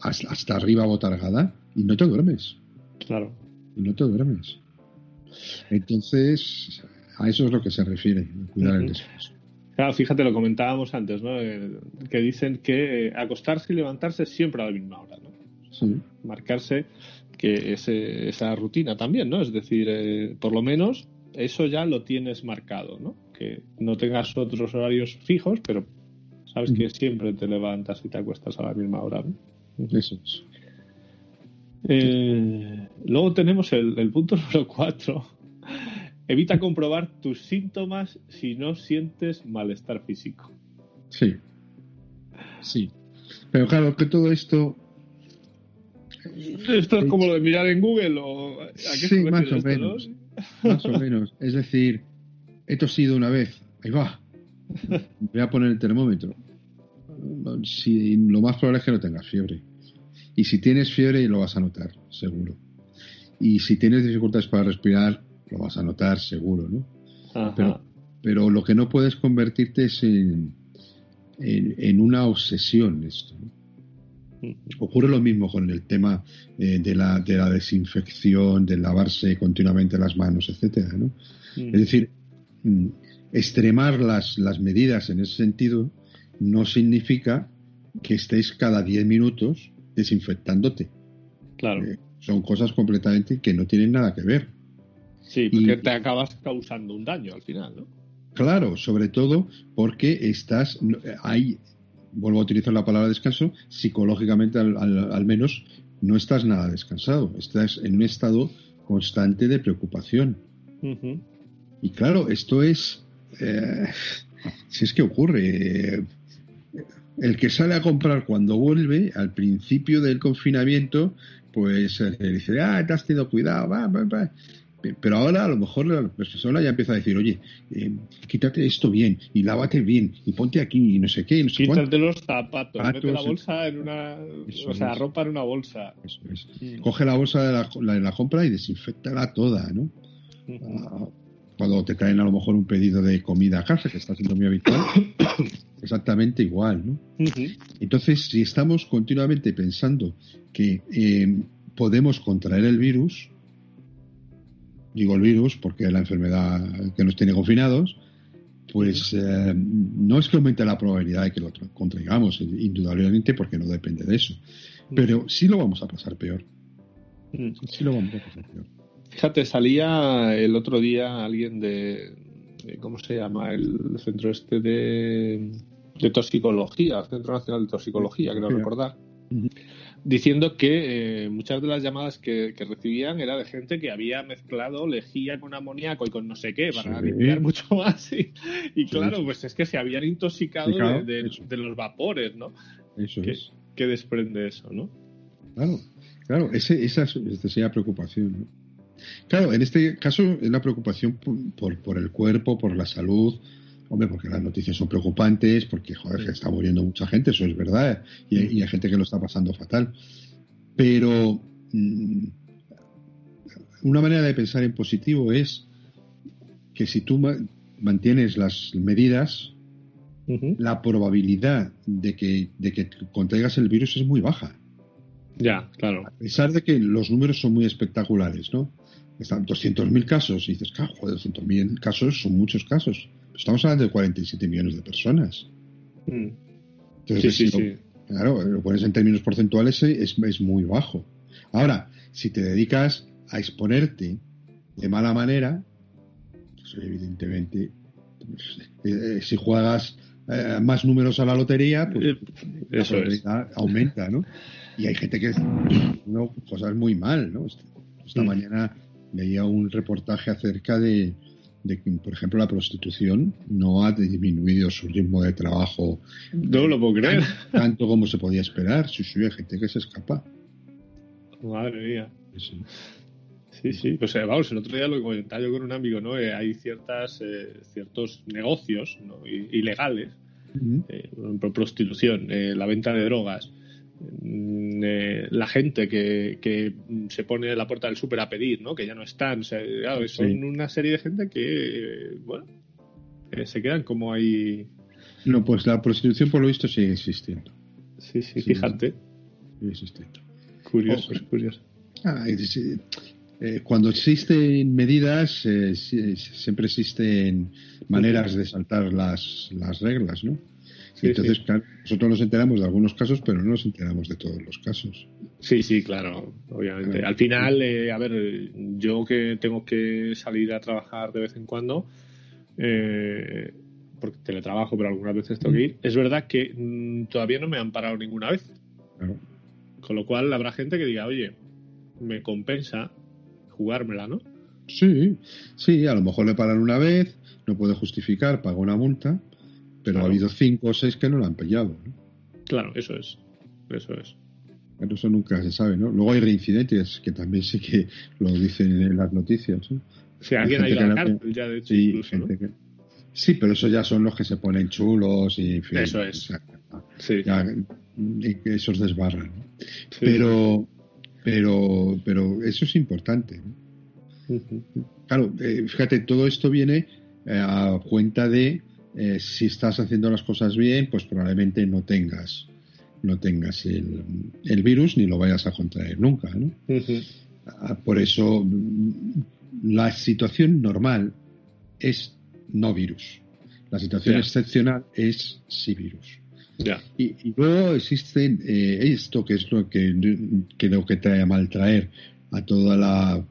hasta arriba botargada y no te duermes. Claro. Y no te duermes. Entonces, a eso es lo que se refiere, cuidar el descanso. Claro, fíjate, lo comentábamos antes, ¿no? Eh, que dicen que eh, acostarse y levantarse siempre a la misma hora, ¿no? marcarse que ese, esa rutina también, ¿no? Es decir, eh, por lo menos eso ya lo tienes marcado, ¿no? Que no tengas otros horarios fijos, pero sabes que siempre te levantas y te acuestas a la misma hora. Eso es. Eh, luego tenemos el, el punto número cuatro. Evita comprobar tus síntomas si no sientes malestar físico. Sí. Sí. Pero claro, que todo esto ¿Esto es como lo de mirar en Google? O, ¿a qué sí, más o menos. Más o menos. Es decir, he tosido una vez. Ahí va. Voy a poner el termómetro. Si, lo más probable es que no tengas fiebre. Y si tienes fiebre, lo vas a notar, seguro. Y si tienes dificultades para respirar, lo vas a notar, seguro, ¿no? Pero, pero, lo que no puedes convertirte es en, en, en una obsesión esto. ¿no? Ocurre lo mismo con el tema eh, de, la, de la desinfección, de lavarse continuamente las manos, etcétera, ¿no? Es decir, mm, extremar las, las medidas en ese sentido no significa que estés cada 10 minutos desinfectándote. Claro. Eh, son cosas completamente que no tienen nada que ver. Sí, porque te acabas causando un daño al final, ¿no? Claro, sobre todo porque estás, hay, vuelvo a utilizar la palabra descanso, psicológicamente al, menos no estás nada descansado, estás en un estado constante de preocupación. Y claro, esto es, eh, si es que ocurre, eh, el que sale a comprar cuando vuelve, al principio del confinamiento, pues le eh, dice, ah, te has tenido cuidado, va, va, va. Pero ahora a lo mejor la persona ya empieza a decir, oye, eh, quítate esto bien y lávate bien y ponte aquí y no sé qué. no sé quítate los zapatos, mete la bolsa en una. o sea, ropa en una bolsa. Eso es. Coge la bolsa de la, de la compra y desinfectala toda, ¿no? Ah, cuando te traen a lo mejor un pedido de comida a casa, que está siendo muy habitual, exactamente igual, ¿no? Entonces, si estamos continuamente pensando que eh, podemos contraer el virus, digo el virus porque es la enfermedad que nos tiene confinados, pues eh, no es que aumente la probabilidad de que lo contraigamos, indudablemente, porque no depende de eso. Pero sí lo vamos a pasar peor. Sí lo vamos a pasar peor. Fíjate, salía el otro día alguien de, ¿cómo se llama? El centro este de, de toxicología, Centro Nacional de Toxicología, creo recordar. Diciendo que eh, muchas de las llamadas que, recibían era de gente que había mezclado lejía con amoníaco y con no sé qué para limpiar mucho más. Y, claro, pues es que se habían intoxicado de, los vapores, ¿no? Eso que, es. Que desprende eso, ¿no? Claro, claro, ese, esa es la preocupación, ¿no? Claro, en este caso es la preocupación por, por, el cuerpo, por la salud, hombre, porque las noticias son preocupantes, porque, joder, está muriendo mucha gente, eso es verdad, y, hay gente que lo está pasando fatal. Pero mm, una manera de pensar en positivo es que si tú mantienes las medidas, la probabilidad de que, de que contraigas el virus es muy baja. Ya, claro. A pesar de que los números son muy espectaculares, ¿no? Están 200.000 casos y dices, claro, joder, 200.000 casos son muchos casos. Estamos hablando de 47 millones de personas. Mm. Entonces, sí, sí, claro, lo pones en términos porcentuales eh, es, es muy bajo. Ahora, si te dedicas a exponerte de mala manera, pues evidentemente, pues, eh, si juegas eh, más números a la lotería, pues Eso aumenta, ¿no? Y hay gente que no cosas muy mal, ¿no? Esta mm. mañana leía un reportaje acerca de, que, por ejemplo, la prostitución no ha disminuido su ritmo de trabajo. No lo puedo creer. Tanto como se podía esperar. Sí, sí, hay gente que se escapa. Madre mía. Sí, sí. Pues eh, vamos, el otro día lo comentaba yo con un amigo, ¿no? Eh, hay ciertas, eh, ciertos negocios ilegales, por prostitución, la venta de drogas, eh, la gente que, se pone en la puerta del súper a pedir, ¿no? Que ya no están. son una serie de gente que, bueno, se quedan como ahí. No, pues la prostitución por lo visto sigue existiendo. Sí, sí, fíjate. Sigue existiendo. Curioso, es curioso. Ah, eh, cuando existen medidas, eh, siempre existen maneras de saltar las, las reglas, ¿no? Entonces, nosotros nos enteramos de algunos casos, pero no nos enteramos de todos los casos. Sí, sí, claro, obviamente. Al final, eh, a ver, yo que tengo que salir a trabajar de vez en cuando, eh, porque teletrabajo, pero algunas veces tengo que ir, es verdad que mm, todavía no me han parado ninguna vez. Con lo cual, habrá gente que diga, oye, me compensa jugármela, ¿no? Sí, sí, a lo mejor le paran una vez, no puede justificar, paga una multa, pero ha habido cinco o seis que no lo han pillado. Claro, eso es. Eso es. Eso nunca se sabe, ¿no? Luego hay reincidentes que también sí que lo dicen en las noticias. ¿no? Alguien ha ido a la cárcel ya, de hecho, sí, sí, pero eso ya son los que se ponen chulos y... eso es. sí. esos desbarran. Pero, pero, pero eso es importante. Claro, eh, fíjate, todo esto viene eh, a cuenta de eh, si estás haciendo las cosas bien, pues probablemente no tengas no tengas el, virus ni lo vayas a contraer nunca. ¿no? Ah, por eso la situación normal es no virus. La situación excepcional es sí virus. Y, luego existe eh, esto que es lo que creo que trae a maltraer a toda la,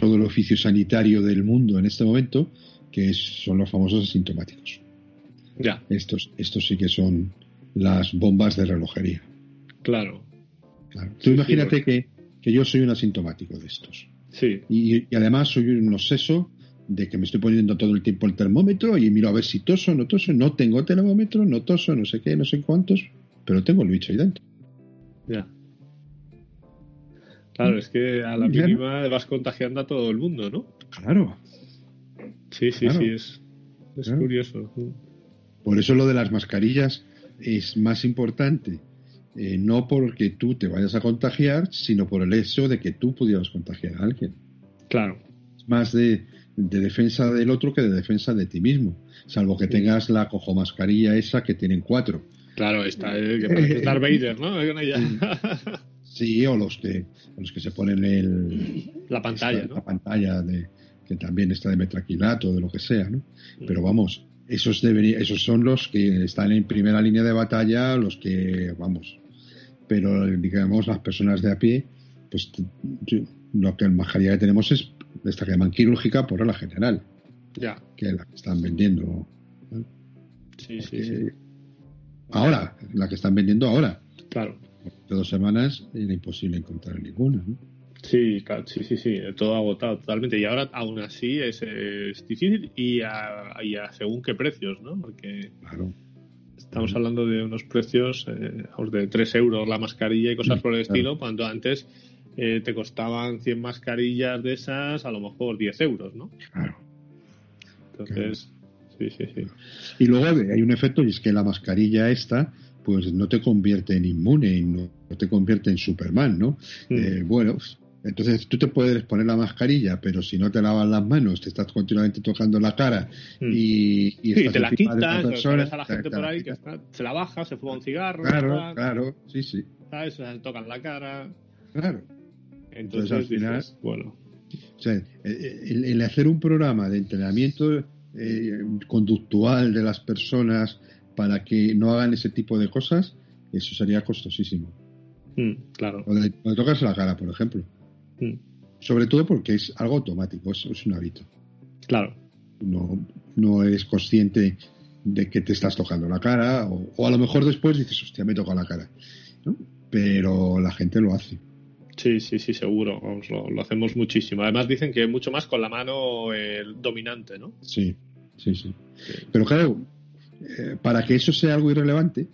todo el oficio sanitario del mundo en este momento, que son los famosos asintomáticos. Ya. Estos, estos sí que son las bombas de relojería. Claro. Tú imagínate que, yo soy un asintomático de estos. Sí. Y, además soy un obseso de que me estoy poniendo todo el tiempo el termómetro y miro a ver si toso, no toso, no tengo termómetro, no toso, no sé qué, no sé cuántos, pero tengo el bicho ahí dentro. Ya. Claro, es que a la mínima vas contagiando a todo el mundo, ¿no? Claro. Sí, sí, sí, es, es curioso. Por eso lo de las mascarillas es más importante, eh, no porque tú te vayas a contagiar, sino por el hecho de que tú pudieras contagiar a alguien. Claro. Es más de, defensa del otro que de defensa de ti mismo, salvo que tengas la cojo mascarilla esa que tienen cuatro. Claro, está, eh, que Darth Vader, ¿no? sí, o los que, los que se ponen el, la pantalla, La pantalla de, que también está de metraquilato, de lo que sea, ¿no? Pero vamos, esos, debería, esos son los que están en primera línea de batalla, los que, vamos, pero digamos las personas de a pie, pues lo que en mascarilla que tenemos es esta que llaman quirúrgica por la general. Ya. Que la que están vendiendo. Sí, sí, sí. Ahora, la que están vendiendo ahora. Claro. De dos semanas era imposible encontrar ninguna. ¿no? Sí, claro, sí, sí, sí, todo agotado totalmente. Y ahora, aún así, es, difícil y a, según qué precios, ¿no? Porque estamos hablando de unos precios eh, de 3 euros la mascarilla y cosas por el estilo, cuando antes eh, te costaban 100 mascarillas de esas, a lo mejor 10 euros, ¿no? Claro. Entonces, sí, sí, sí. Y luego hay un efecto y es que la mascarilla esta pues no te convierte en inmune, no te convierte en Superman, ¿no? Mm. Eh, bueno, entonces tú te puedes poner la mascarilla, pero si no te lavas las manos, te estás continuamente tocando la cara mm. y, y te la quitas, a la gente por ahí que se la baja, se fuma un cigarro. Claro, claro, sí, sí. ¿Sabes? Se tocan la cara. Claro. Entonces, al final, bueno. O sea, el, hacer un programa de entrenamiento eh, conductual de las personas para que no hagan ese tipo de cosas, eso sería costosísimo. Mm, claro. O de, tocarse la cara, por ejemplo. Mm. Sobre todo porque es algo automático, es, es un hábito. Claro. No, no eres consciente de que te estás tocando la cara, o, a lo mejor después dices, hostia, me toca la cara. Pero la gente lo hace. Sí, sí, sí, seguro. lo, hacemos muchísimo. Además dicen que mucho más con la mano dominante, ¿no? Sí, sí, sí, Pero claro, eh, para que eso sea algo irrelevante,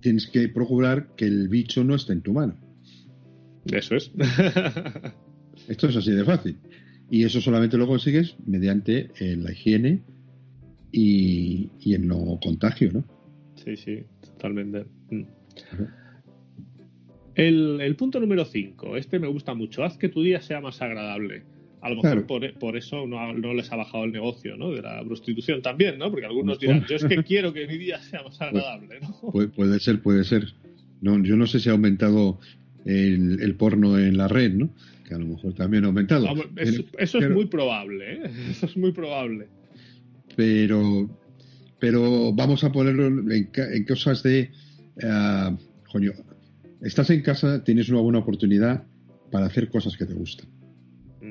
tienes que procurar que el bicho no esté en tu mano. Eso es. Esto es así de fácil. Y eso solamente lo consigues mediante eh, la higiene y, y, el no contagio, ¿no? Sí, sí, totalmente. Mm. El, punto número 5, este me gusta mucho. Haz que tu día sea más agradable. A lo mejor por, eso no, les ha bajado el negocio ¿no? de la prostitución también, ¿no? Porque algunos dirán, yo es que quiero que mi día sea más agradable, ¿no? Puede, ser, puede ser. No, yo no sé si ha aumentado el, porno en la red, ¿no? Que a lo mejor también ha aumentado. eso es muy probable, ¿eh? Eso es muy probable. Pero, pero vamos a ponerlo en, cosas de... Uh, coño, estás en casa, tienes una buena oportunidad para hacer cosas que te gustan.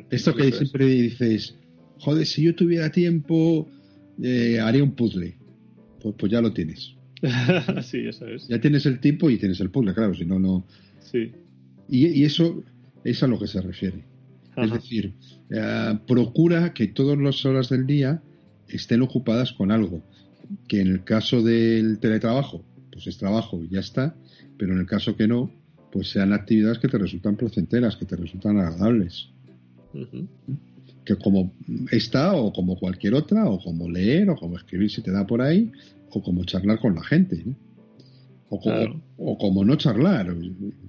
Esto que siempre dices, joder, si yo tuviera tiempo, eh, haría un puzzle. Pues, pues ya lo tienes. sí, eso es. Ya tienes el tiempo y tienes el puzzle, claro, si no, no. Sí. Y, eso es a lo que se refiere. Es decir, eh, procura que todas las horas del día estén ocupadas con algo. Que en el caso del teletrabajo, pues es trabajo y ya está pero en el caso que no, pues sean actividades que te resultan placenteras, que te resultan agradables. Que como esta o como cualquier otra, o como leer, o como escribir si te da por ahí, o como charlar con la gente. O, como, o como no charlar,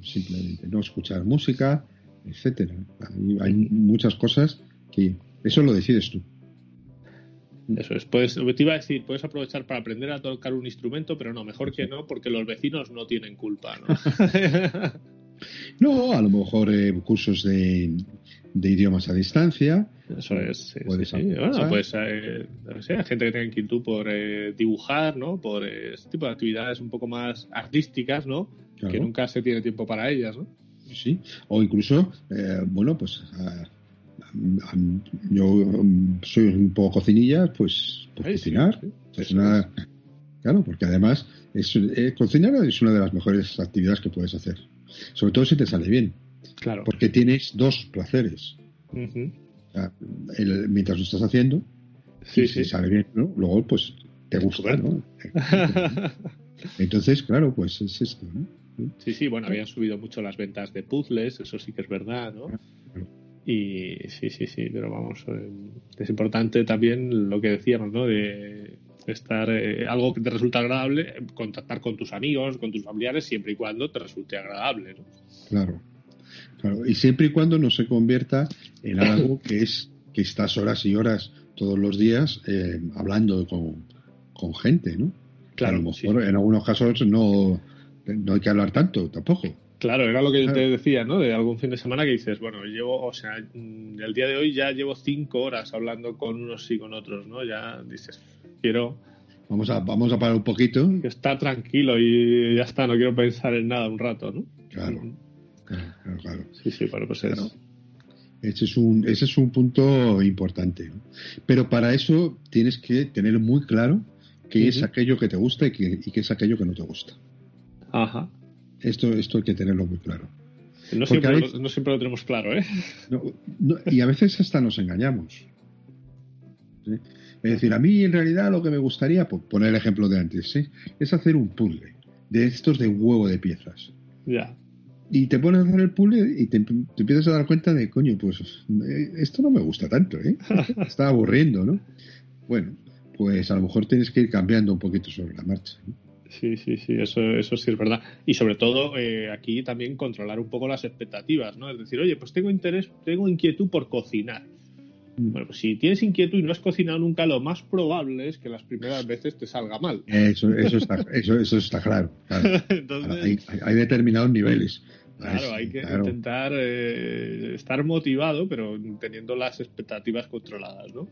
simplemente no escuchar música, etcétera. hay muchas cosas que eso lo decides tú. Eso es. Puedes, te iba a decir, puedes aprovechar para aprender a tocar un instrumento, pero no, mejor que no, porque los vecinos no tienen culpa, ¿no? no, a lo mejor eh, cursos de, idiomas a distancia. Eso es. Puedes sí, Bueno, pues eh, hay gente que tenga inquietud por eh, dibujar, ¿no? Por este tipo de actividades un poco más artísticas, ¿no? Que nunca se tiene tiempo para ellas, ¿no? Sí, o incluso, bueno, pues yo um, soy un poco cocinilla, pues, pues cocinar. claro, porque además es, eh, cocinar es una de las mejores actividades que puedes hacer. Sobre todo si te sale bien. Claro. Porque tienes dos placeres. mientras lo estás haciendo, si sale bien, Luego, pues, te gusta, ¿no? Entonces, claro, pues es esto, Sí, sí, bueno, habían subido mucho las ventas de puzzles, eso sí que es verdad, ¿no? Y sí, sí, sí, pero vamos, eh, es importante también lo que decíamos, ¿no? De estar eh, algo que te resulta agradable, contactar con tus amigos, con tus familiares, siempre y cuando te resulte agradable, ¿no? Claro, claro. Y siempre y cuando no se convierta en algo que es que estás horas y horas todos los días eh, hablando con, con, gente, ¿no? Claro. A lo mejor en algunos casos no, no hay que hablar tanto tampoco. Claro, era lo que yo te decía, ¿no? De algún fin de semana que dices, bueno, llevo, o sea, mm, el día de hoy ya llevo cinco horas hablando con unos y con otros, ¿no? Ya dices, quiero... Vamos a, vamos a parar un poquito. Estar tranquilo y ya está, no quiero pensar en nada un rato, ¿no? Claro, claro, claro. Sí, sí, bueno, pues claro. Ese es un, ese es un punto importante. ¿no? Pero para eso tienes que tener muy claro qué es aquello que te gusta y qué, y qué es aquello que no te gusta. Ajá. Esto, esto hay que tenerlo muy claro. No siempre, no siempre, lo tenemos claro, ¿eh? y a veces hasta nos engañamos. Es decir, a mí en realidad lo que me gustaría, por poner el ejemplo de antes, es hacer un puzzle de estos de huevo de piezas. Ya. Y te pones a hacer el puzzle y te, empiezas a dar cuenta de, coño, pues eh, esto no me gusta tanto, ¿eh? Está aburriendo, ¿no? Bueno, pues a lo mejor tienes que ir cambiando un poquito sobre la marcha. Sí, sí, sí, eso, eso sí es verdad. Y sobre todo eh, aquí también controlar un poco las expectativas, ¿no? Es decir, oye, pues tengo interés, tengo inquietud por cocinar. Bueno, pues si tienes inquietud y no has cocinado nunca, lo más probable es que las primeras veces te salga mal. Eso, eso, está, eso, eso está claro. Entonces, hay, determinados niveles. Claro, hay que intentar eh, estar motivado, pero teniendo las expectativas controladas, ¿no?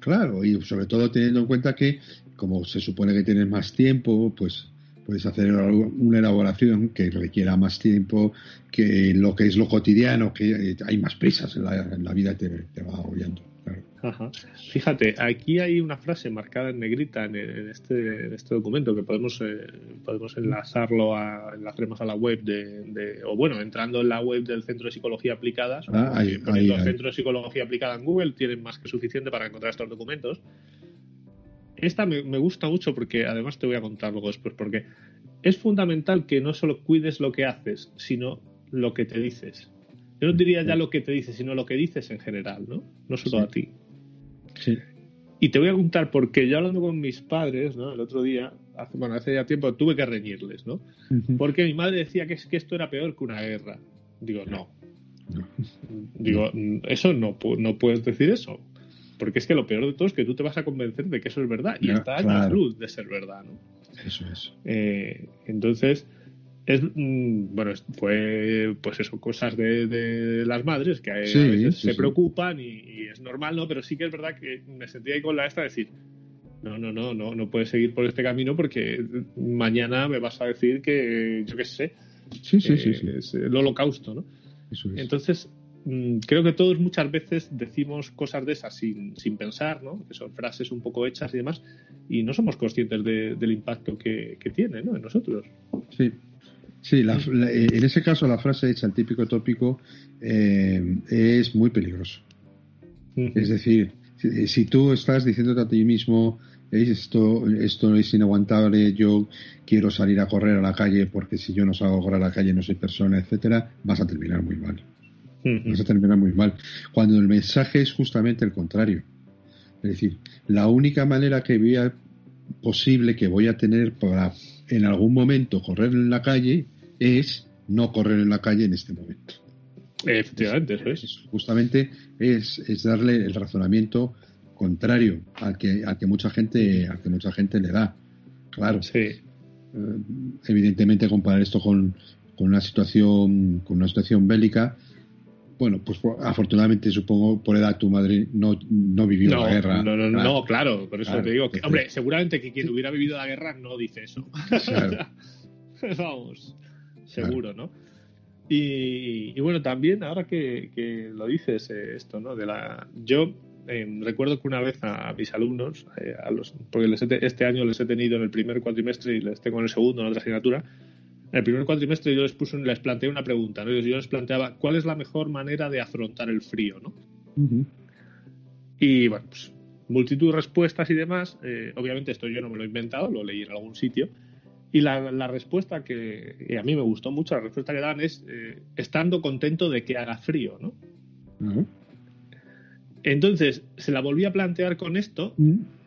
Claro, y sobre todo teniendo en cuenta que, como se supone que tienes más tiempo, pues puedes hacer una elaboración que requiera más tiempo que lo que es lo cotidiano, que hay más prisas en la, en la vida, te, te va agobiando. Fíjate, aquí hay una frase marcada en negrita en, este, este, documento que podemos eh, podemos enlazarlo a, enlazaremos a la web de, o bueno, entrando en la web del Centro de Psicología Aplicada, ah, el Centro de Psicología Aplicada en Google tienen más que suficiente para encontrar estos documentos. Esta me, me gusta mucho porque además te voy a contar luego después porque es fundamental que no solo cuides lo que haces, sino lo que te dices. Yo no diría ya lo que te dices, sino lo que dices en general, ¿no? No solo a ti. Sí. Y te voy a contar porque yo hablando con mis padres, ¿no? El otro día, hace, bueno, hace ya tiempo tuve que reñirles, ¿no? Porque mi madre decía que, es, que esto era peor que una guerra. Digo, no. Digo, eso no, no puedes decir eso. Porque es que lo peor de todo es que tú te vas a convencer de que eso es verdad. Y está en la luz de ser verdad, ¿no? Eso es. Eh, entonces, es mm, bueno fue pues eso cosas de, las madres que a veces se preocupan y, es normal no pero sí que es verdad que me sentía ahí con la esta decir no no no no no puedes seguir por este camino porque mañana me vas a decir que yo qué sé sí sí sí, es el holocausto no entonces mm, creo que todos muchas veces decimos cosas de esas sin, sin pensar, ¿no? Que son frases un poco hechas y demás, y no somos conscientes del impacto que, que tiene, ¿no? En nosotros. Sí, Sí, eh, en ese caso la frase hecha, el típico tópico, eh, es muy peligroso. Es decir, si, tú estás diciéndote a ti mismo, esto, esto es inaguantable, yo quiero salir a correr a la calle porque si yo no salgo a correr a la calle no soy persona, etcétera, vas a terminar muy mal. Vas a terminar muy mal. Cuando el mensaje es justamente el contrario. Es decir, la única manera que vea posible que voy a tener para en algún momento correr en la calle es no correr en la calle en este momento. Efectivamente, eso es. Justamente es, es, darle el razonamiento contrario al que, al que mucha gente, al que mucha gente le da. Claro. Sí. Eh, evidentemente comparar esto con, con una situación, con una situación bélica, bueno, pues afortunadamente supongo por edad tu madre no, no vivió la guerra. No, no, claro. no, claro, por eso te digo que, hombre, seguramente que quien hubiera vivido la guerra no dice eso. Claro. Vamos seguro, ¿no? Y, bueno, también ahora que, lo dices eh, esto, ¿no? De la, yo em, recuerdo que una vez a, mis alumnos, eh, a los, porque este año les he tenido en el primer cuatrimestre y les tengo en el segundo en otra asignatura, en el primer cuatrimestre yo les, puse, les planteé una pregunta, ¿no? Yo les planteaba cuál es la mejor manera de afrontar el frío, ¿no? Y bueno, pues multitud de respuestas y demás. Eh, obviamente esto yo no me lo he inventado, lo leí en algún sitio. Y la, respuesta que a mí me gustó mucho, la respuesta que dan es eh, estando contento de que haga frío, ¿no? Entonces, se la volví a plantear con esto.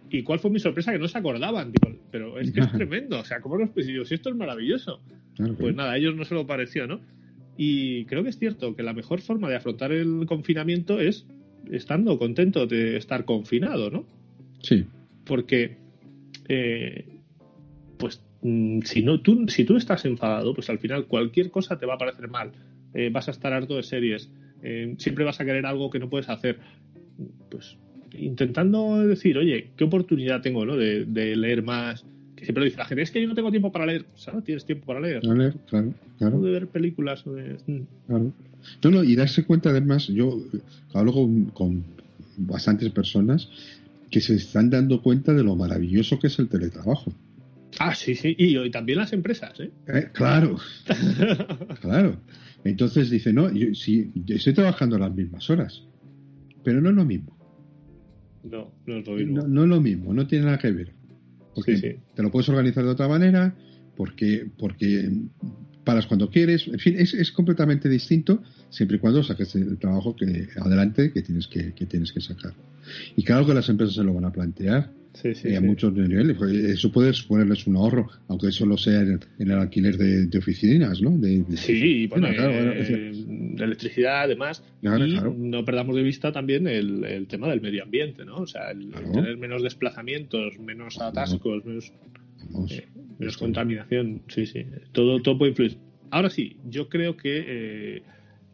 ¿Y cuál fue mi sorpresa? Que no se acordaban. pero es que es tremendo. O sea, ¿cómo los Si esto es maravilloso. Pues nada, a ellos no se lo pareció, ¿no? Y creo que es cierto que la mejor forma de afrontar el confinamiento es estando contento de estar confinado, ¿no? Sí. Porque, eh, pues Mm, si, no, tú, si tú estás enfadado, pues al final cualquier cosa te va a parecer mal. Eh, vas a estar harto de series. Eh, siempre vas a querer algo que no puedes hacer. Pues intentando decir, oye, ¿qué oportunidad tengo ¿no? de, leer más? Que siempre dice la gente, es que yo no tengo tiempo para leer. Pues ahora tienes tiempo para leer. leer claro, claro. de ver películas. O de... Mm. Claro. No, no, y darse cuenta además, yo hablo con, con bastantes personas que se están dando cuenta de lo maravilloso que es el teletrabajo. Ah, sí, sí. Y, y también las empresas, ¿eh? Eh, claro. claro. Entonces dice, no, yo, sí, yo estoy trabajando las mismas horas, pero no es lo mismo. No, no es lo mismo. No, no es lo mismo, no tiene nada que ver. Porque Sí, sí. te lo puedes organizar de otra manera, porque, porque paras cuando quieres, en fin, es, es completamente distinto siempre y cuando saques el trabajo que adelante que tienes que, que tienes que sacar. Y claro que las empresas se lo van a plantear Sí, sí, eh, a sí. muchos niveles. pues Eso puede suponerles un ahorro, aunque eso lo sea en, en el alquiler de, de oficinas, ¿no? De- de- Sí, bueno, claro, eh, bueno, decir, de electricidad además. Claro, y claro. no perdamos de vista también el, el tema del medio ambiente, ¿no? O sea, el, el Claro. tener menos desplazamientos, menos atascos, menos, eh, menos contaminación. Sí, sí. Todo, todo puede influir. Ahora sí, yo creo que eh,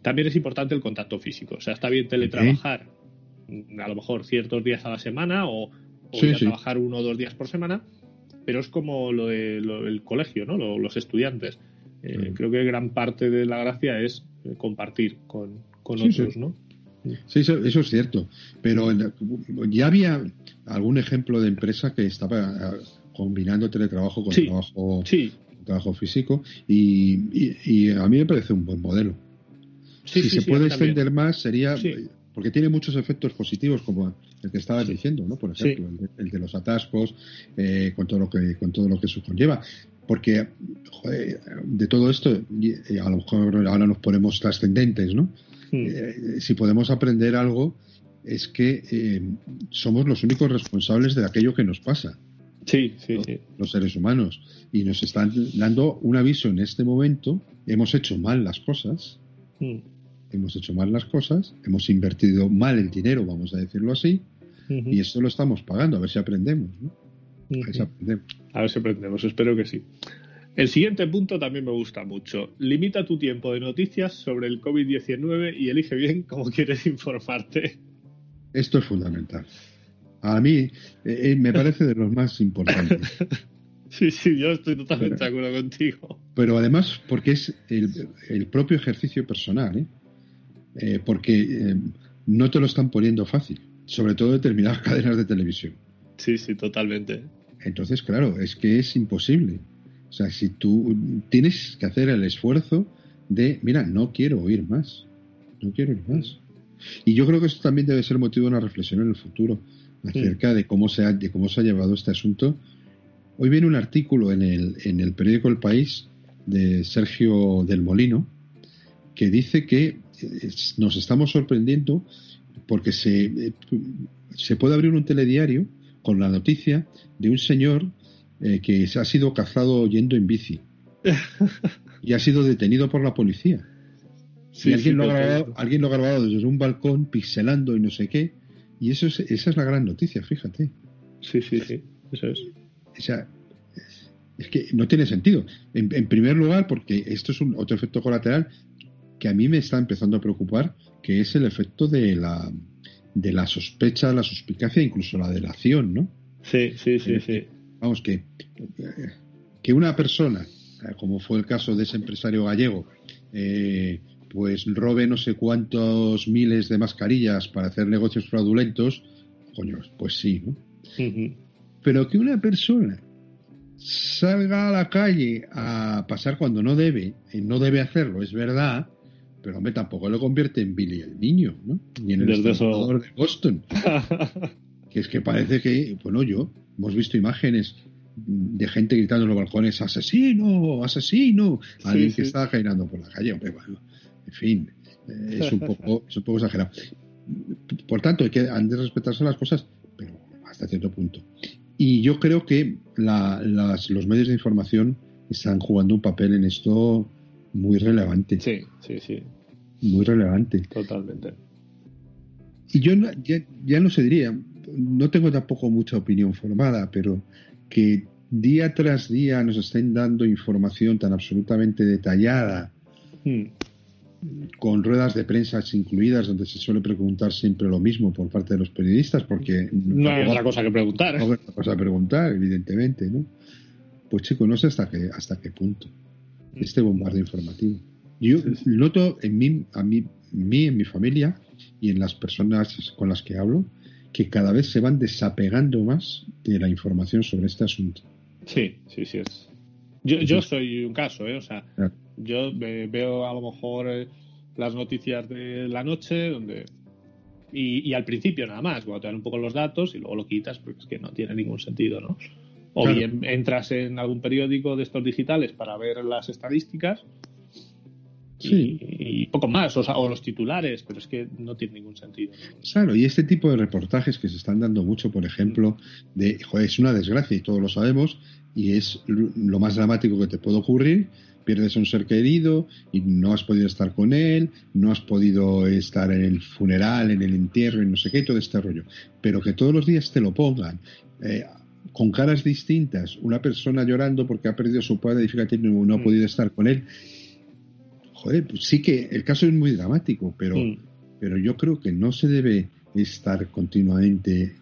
también es importante el contacto físico. O sea, está bien teletrabajar mm, a lo mejor ciertos días a la semana o, o Sí, ir a sí. trabajar uno o dos días por semana, pero es como lo del el colegio, ¿no? Lo- los estudiantes. Eh, Mm. Creo que gran parte de la gracia es eh, compartir con, con Sí, otros. ¿no? Sí, eso, eso es cierto. Pero en- ya había algún ejemplo de empresa que estaba eh, combinando teletrabajo con trabajo, trabajo físico y, y- y a mí me parece un buen modelo. si se puede también. extender más sería. Porque tiene muchos efectos positivos como el que estabas Sí. diciendo, ¿no? Por Sí. ejemplo, el, de, el de los atascos, eh, con todo lo que con todo lo que eso conlleva. Porque joder, de todo esto, y- y a lo mejor ahora nos ponemos trascendentes, ¿no? Eh, si podemos aprender algo, es que eh, somos los únicos responsables de aquello que nos pasa, Sí, sí, ¿no? sí. los seres humanos. Y nos están dando un aviso en este momento. Hemos hecho mal las cosas, Mm. Hemos hecho mal las cosas, hemos invertido mal el dinero, vamos a decirlo así, y esto lo estamos pagando, a ver si aprendemos. ¿no? A ver si aprendemos. A ver si aprendemos, espero que sí. El siguiente punto también me gusta mucho. Limita tu tiempo de noticias sobre el COVID-19 y elige bien cómo quieres informarte. Esto es fundamental. A mí eh, eh, me parece de los más importantes. Sí, sí, yo estoy totalmente de acuerdo contigo. Pero además porque es el, el propio ejercicio personal, ¿eh? Eh, porque eh, no te lo están poniendo fácil, sobre todo determinadas cadenas de televisión. Sí, sí, totalmente. Entonces, claro, es que es imposible. O sea, si tú tienes que hacer el esfuerzo de, mira, no quiero oír más, no quiero oír más. Y yo creo que esto también debe ser motivo de una reflexión en el futuro acerca de cómo se ha, de cómo se ha llevado este asunto. Hoy viene un artículo en el, en el periódico El País de Sergio del Molino que dice que nos estamos sorprendiendo porque se, eh, se puede abrir un telediario con la noticia de un señor eh, que se ha sido cazado yendo en bici y ha sido detenido por la policía. Sí, y alguien, sí, lo ha grabado, alguien lo ha grabado desde un balcón pixelando y no sé qué. Y eso es, esa es la gran noticia, fíjate. Sí, sí, sí. Eso es. O sea, es que no tiene sentido. En, en primer lugar, porque esto es un otro efecto colateral que a mí me está empezando a preocupar, que es el efecto de la, de la sospecha, la suspicacia, incluso la delación, ¿no? Sí, sí, sí, sí. Vamos, que, que una persona, eh, como fue el caso de ese empresario gallego, eh, pues robe no sé cuántos miles de mascarillas para hacer negocios fraudulentos, coño, pues sí, ¿no? Pero que una persona salga a la calle a pasar cuando no debe, y no debe hacerlo, es verdad, pero hombre, tampoco lo convierte en Billy el niño, ¿no? Ni en el Desde eso- de Boston. Que es que parece que, bueno, yo, hemos visto imágenes de gente gritando en los balcones, asesino, asesino, Sí, alguien sí. que está caminando por la calle, hombre, bueno, en fin, eh, es un poco, es un poco exagerado. Por tanto, hay que, han de respetarse las cosas, pero hasta cierto punto. Y yo creo que la- las- los medios de información están jugando un papel en esto muy relevante, Sí, sí, sí. muy relevante. Totalmente. Y yo no- ya, ya no se diría, no tengo tampoco mucha opinión formada, pero que día tras día nos estén dando información tan absolutamente detallada, Mm. con ruedas de prensa incluidas, donde se suele preguntar siempre lo mismo por parte de los periodistas, porque No hay otra cosa que preguntar. no hay otra cosa a preguntar, evidentemente, ¿no? Pues chico, no sé hasta qué, hasta qué punto este bombardeo informativo. Yo noto en mí, a mí, mí, en mi familia y en las personas con las que hablo, que cada vez se van desapegando más de la información sobre este asunto. Sí, sí, sí es. Yo, yo soy un caso, ¿eh? O sea, yo veo a lo mejor eh, las noticias de la noche donde y, al principio nada más, cuando te dan un poco los datos y luego lo quitas porque es que no tiene ningún sentido, ¿no? O bien entras en algún periódico de estos digitales para ver las estadísticas y, poco más, o, sea, o, los titulares, pero es que no tiene ningún sentido. Claro, y este tipo de reportajes que se están dando mucho, por ejemplo, de, joder, es una desgracia y todos lo sabemos, y es lo más dramático que te puede ocurrir, pierdes a un ser querido y no has podido estar con él, no has podido estar en el funeral, en el entierro y no sé qué, todo este rollo. Pero que todos los días te lo pongan. Eh, con caras distintas, una persona llorando porque ha perdido a su padre y fíjate, no, no ha mm. podido estar con él. Joder, pues sí que el caso es muy dramático, pero, mm. pero yo creo que no se debe estar continuamente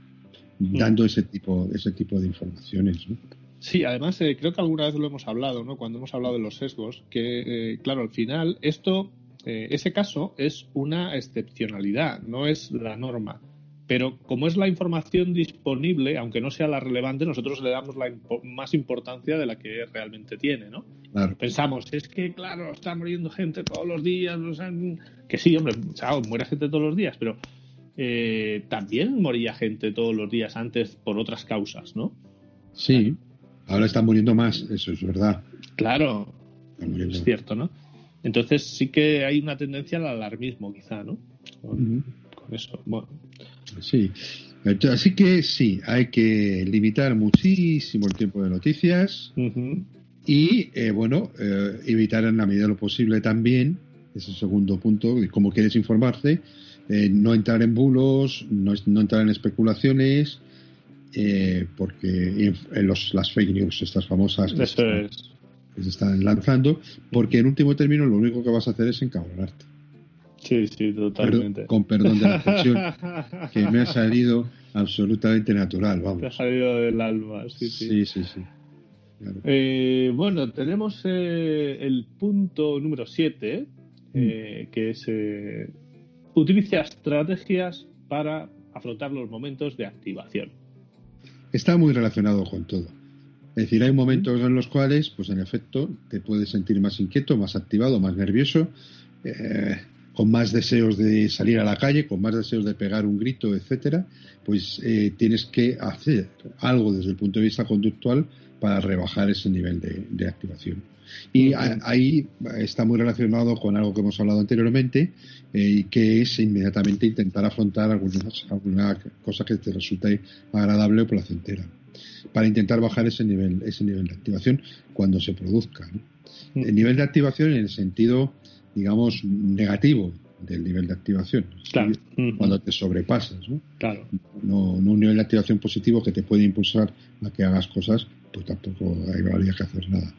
mm. dando ese tipo, ese tipo de informaciones. ¿no? Sí, además eh, creo que alguna vez lo hemos hablado, ¿no? Cuando hemos hablado de los sesgos, que eh, claro, al final esto, eh, ese caso es una excepcionalidad, no es la norma. Pero como es la información disponible, aunque no sea la relevante, nosotros le damos la más importancia de la que realmente tiene, ¿no? Pensamos, es que, claro, está muriendo gente todos los días, que sí, hombre, chao, muere gente todos los días, pero también moría gente todos los días antes por otras causas, ¿no? Sí. Ahora están muriendo más, eso es verdad. Claro, es cierto, ¿no? Entonces sí que hay una tendencia al alarmismo, quizá, ¿no? Con, eso, bueno. Sí. Así que sí, hay que limitar muchísimo el tiempo de noticias y, eh, bueno, eh, evitar en la medida de lo posible también, ese segundo punto, de cómo quieres informarte, eh, no entrar en bulos, no, no entrar en especulaciones, eh, porque en los, las fake news, estas famosas que, se están lanzando, porque en último término lo único que vas a hacer es encabronarte. Sí, sí, totalmente. con perdón de la expresión, que me ha salido absolutamente natural, vamos. Te ha salido del alma, sí, sí. Sí, sí, eh, bueno, tenemos eh, el punto número 7, mm. que es utiliza estrategias para afrontar los momentos de activación está muy relacionado con todo. Es decir, hay momentos en los cuales, pues en efecto, te puedes sentir más inquieto, más activado, más nervioso, eh, con más deseos de salir a la calle, con más deseos de pegar un grito, etcétera, pues eh, tienes que hacer algo desde el punto de vista conductual para rebajar ese nivel de, activación. Y ahí está muy relacionado con algo que hemos hablado anteriormente, eh, que es inmediatamente intentar afrontar alguna cosa que te resulte agradable o placentera, para intentar bajar ese nivel, ese nivel de activación cuando se produzca. El nivel de activación en el sentido, digamos, negativo del nivel de activación. Cuando te sobrepasas, ¿no? Claro. ¿no? un nivel de activación positivo que te puede impulsar a que hagas cosas, pues tampoco habría que hacer nada.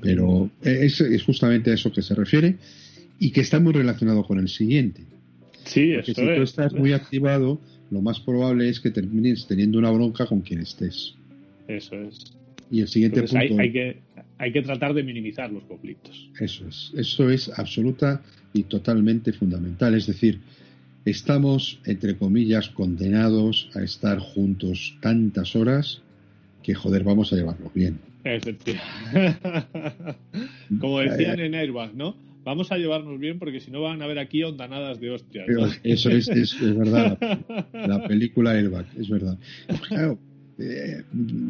Pero es, es justamente a eso que se refiere y que está muy relacionado con el siguiente. Sí, Porque si tú estás muy activado, lo más probable es que termines teniendo una bronca con quien estés. Eso es. Y el siguiente punto. Hay, que, hay que tratar de minimizar los conflictos. Eso es. Eso es absoluta y totalmente fundamental. Es decir, estamos, entre comillas, condenados a estar juntos tantas horas que, joder, vamos a llevarlo bien. Como decían en Airbag, ¿no? Vamos a llevarnos bien porque si no van a ver aquí ondanadas de hostias. Eso es, es, verdad. La película Airbag, es verdad. Eh,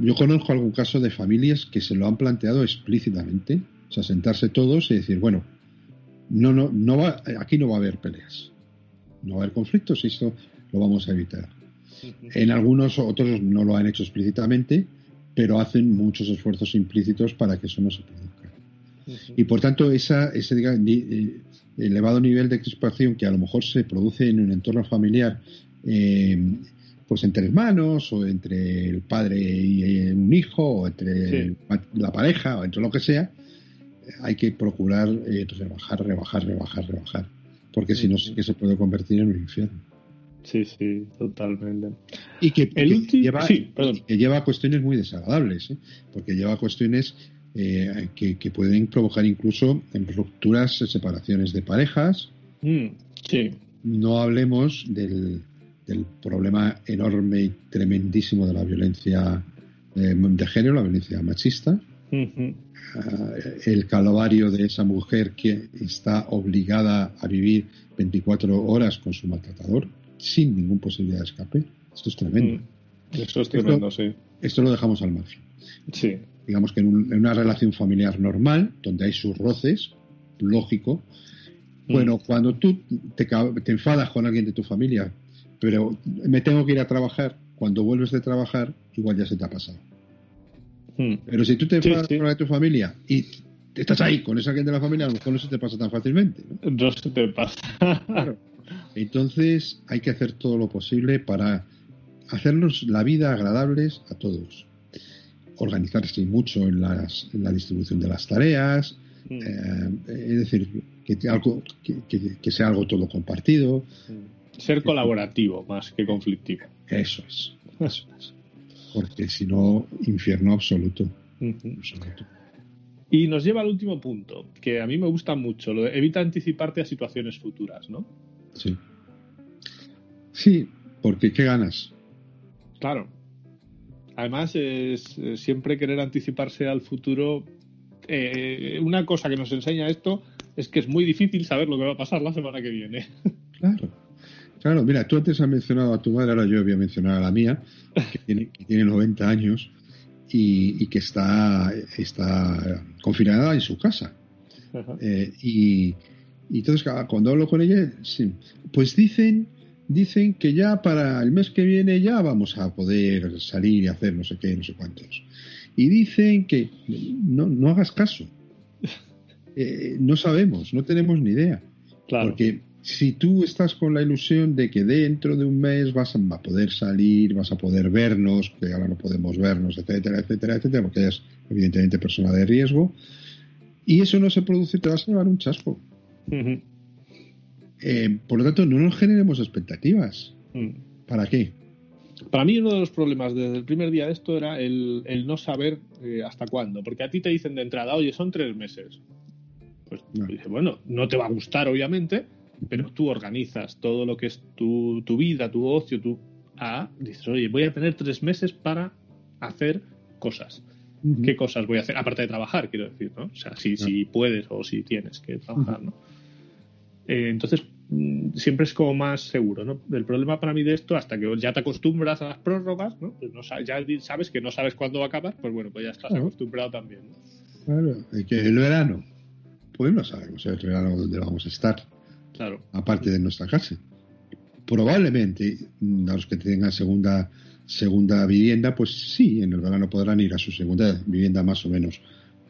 yo conozco algún caso de familias que se lo han planteado explícitamente. O sea, sentarse todos y decir, bueno, no, no, no va, aquí no va a haber peleas. No va a haber conflictos y esto lo vamos a evitar. En algunos otros no lo han hecho explícitamente, pero hacen muchos esfuerzos implícitos para que eso no se produzca. Y por tanto, esa, ese eh, elevado nivel de crispación que a lo mejor se produce en un entorno familiar, eh, pues entre hermanos, o entre el padre y un hijo, o entre la pareja, o entre lo que sea, hay que procurar eh, rebajar, rebajar, rebajar, rebajar. Porque si no, sí que se puede convertir en un infierno. Sí, sí, totalmente. Y que, lleva, que lleva cuestiones muy desagradables, ¿eh? porque lleva cuestiones eh, que, pueden provocar incluso rupturas, separaciones de parejas. Mm, sí. No hablemos del, del, problema enorme y tremendísimo de la violencia eh, de género, la violencia machista, ah, el calvario de esa mujer que está obligada a vivir 24 horas con su maltratador sin ninguna posibilidad de escape. Esto es tremendo. Eso es tremendo, sí. Esto lo dejamos al margen. Sí. Digamos que en, un- en una relación familiar normal, donde hay sus roces, lógico, Mm. bueno, cuando tú te enfadas con alguien de tu familia, pero me tengo que ir a trabajar, cuando vuelves de trabajar, igual ya se te ha pasado. Mm. Pero si tú te Sí, enfadas sí. de tu familia y estás ahí con esa alguien de la familia, a lo mejor no se te pasa tan fácilmente. ¿no? No se te pasa. Claro. Entonces hay que hacer todo lo posible para hacernos la vida agradables a todos. Organizarse mucho en, las- en la distribución de las tareas, Mm. eh, es decir, que, algo, que, que- que sea algo todo compartido. Ser colaborativo más que conflictivo. Eso es. Eso es. Porque si no, infierno absoluto. Y nos lleva al último punto, que a mí me gusta mucho. Lo de evita anticiparte a situaciones futuras, ¿no? Sí. Sí, porque ¿qué ganas? Claro. Además, es, eh, siempre querer anticiparse al futuro. eh, una cosa que nos enseña esto es que es muy difícil saber lo que va a pasar la semana que viene. Claro. Claro, mira, tú antes has mencionado a tu madre, ahora yo voy a mencionar a la mía, que tiene, que tiene 90 años y, y que está, está confinada en su casa. Eh, y, y entonces cuando hablo con ella, sí, pues dicen, dicen que ya para el mes que viene ya vamos a poder salir y hacer no sé qué, no sé cuántos. Y dicen que no, no hagas caso. Eh, no sabemos, no tenemos ni idea. Claro. Porque si tú estás con la ilusión de que dentro de un mes vas a, poder salir, vas a poder vernos, que ahora no podemos vernos, etcétera, etcétera, etcétera, porque eres evidentemente persona de riesgo, y eso no se produce, te vas a llevar un chasco. Eh, por lo tanto, no nos generemos expectativas. Mm. ¿Para qué? Para mí uno de los problemas desde el primer día de esto era el, el no saber eh, hasta cuándo. Porque a ti te dicen de entrada, oye, son tres meses. Pues No. bueno, no te va a gustar, obviamente, pero tú organizas todo lo que es tu, tu vida, tu ocio, tu... Ah, dices, oye, voy a tener tres meses para hacer cosas. ¿Qué cosas voy a hacer? Aparte de trabajar, quiero decir, ¿no? O sea, si, si puedes o si tienes que trabajar, ¿no? Eh, entonces, mm, siempre es como más seguro, ¿no? El problema para mí de esto, hasta que ya te acostumbras a las prórrogas, ¿no? Pues no ya sabes que no sabes cuándo va a acabar, pues bueno, pues ya estás Claro. acostumbrado también, ¿no? Claro, es que el verano, pues no sabemos el verano dónde vamos a estar, Claro. aparte de nuestra casa. Probablemente, mm, los que tengan segunda segunda vivienda, pues sí, en el verano podrán ir a su segunda vivienda más o menos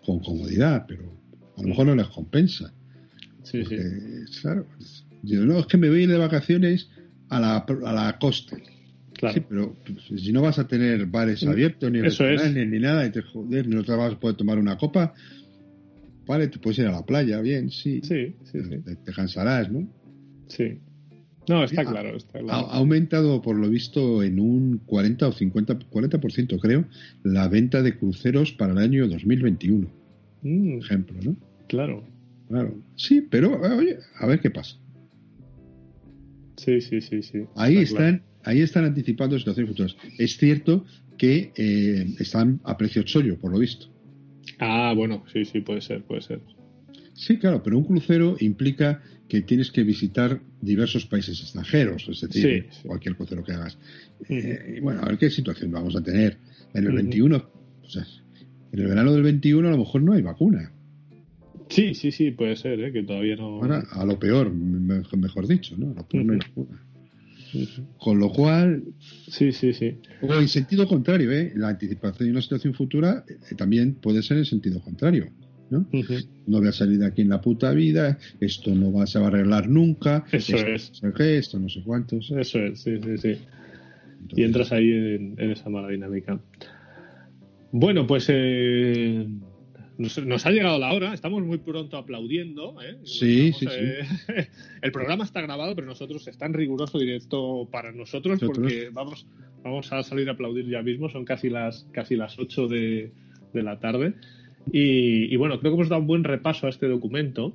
con comodidad, pero a lo mejor no les compensa. Sí, sí. Claro, yo, no, es que me voy a ir de vacaciones a la, a la costa. Claro. Sí, pero pues, si no vas a tener bares abiertos, ni eso es. restaurantes, ni nada, y te joder, no te vas a poder tomar una copa, vale, te puedes ir a la playa, bien, sí. Sí, sí, sí. Te, te cansarás, ¿no? Sí. No, está ha- claro, está Ha, claro. ha aumentado, por lo visto, en un 40 o 50, 40%, creo, la venta de cruceros para el año 2021, Mm, ejemplo, ¿no? claro. Claro. Sí, pero, eh, oye, a ver qué pasa. Sí, sí, sí, sí. Ahí Está claro. están, ahí están anticipando situaciones futuras. Es cierto que eh, están a precio chollo, por lo visto. Ah, bueno, sí, sí, puede ser, puede ser. Sí, claro, pero un crucero implica que tienes que visitar diversos países extranjeros, es decir, Sí, sí. cualquier crucero que hagas. Eh, y bueno, a ver qué situación vamos a tener. En el Ujú. 21, o sea, en el verano del 21 a lo mejor no hay vacuna. Sí, sí, sí, puede ser, ¿eh? que todavía no. Ahora, a lo peor, me- mejor dicho, ¿no? A lo peor no hay vacuna. Con lo cual, Sí, sí, sí. o en sentido contrario, ¿eh? la anticipación de una situación futura eh, también puede ser en sentido contrario. ¿no? No voy a salir de aquí en la puta vida, esto no va, se va a arreglar nunca, Eso esto es. no sé qué, esto no sé cuántos. Eso es, sí, sí, sí. Entonces, Y entras ahí en, en esa mala dinámica. Bueno, pues eh, nos, nos ha llegado la hora, estamos muy pronto aplaudiendo. ¿eh? Sí, Estamos, sí, eh, el programa está grabado, pero nosotros está en riguroso directo para nosotros Nosotros. porque vamos, vamos a salir a aplaudir ya mismo, son casi las, casi las 8 de, de la tarde. Y, y bueno, creo que hemos dado un buen repaso a este documento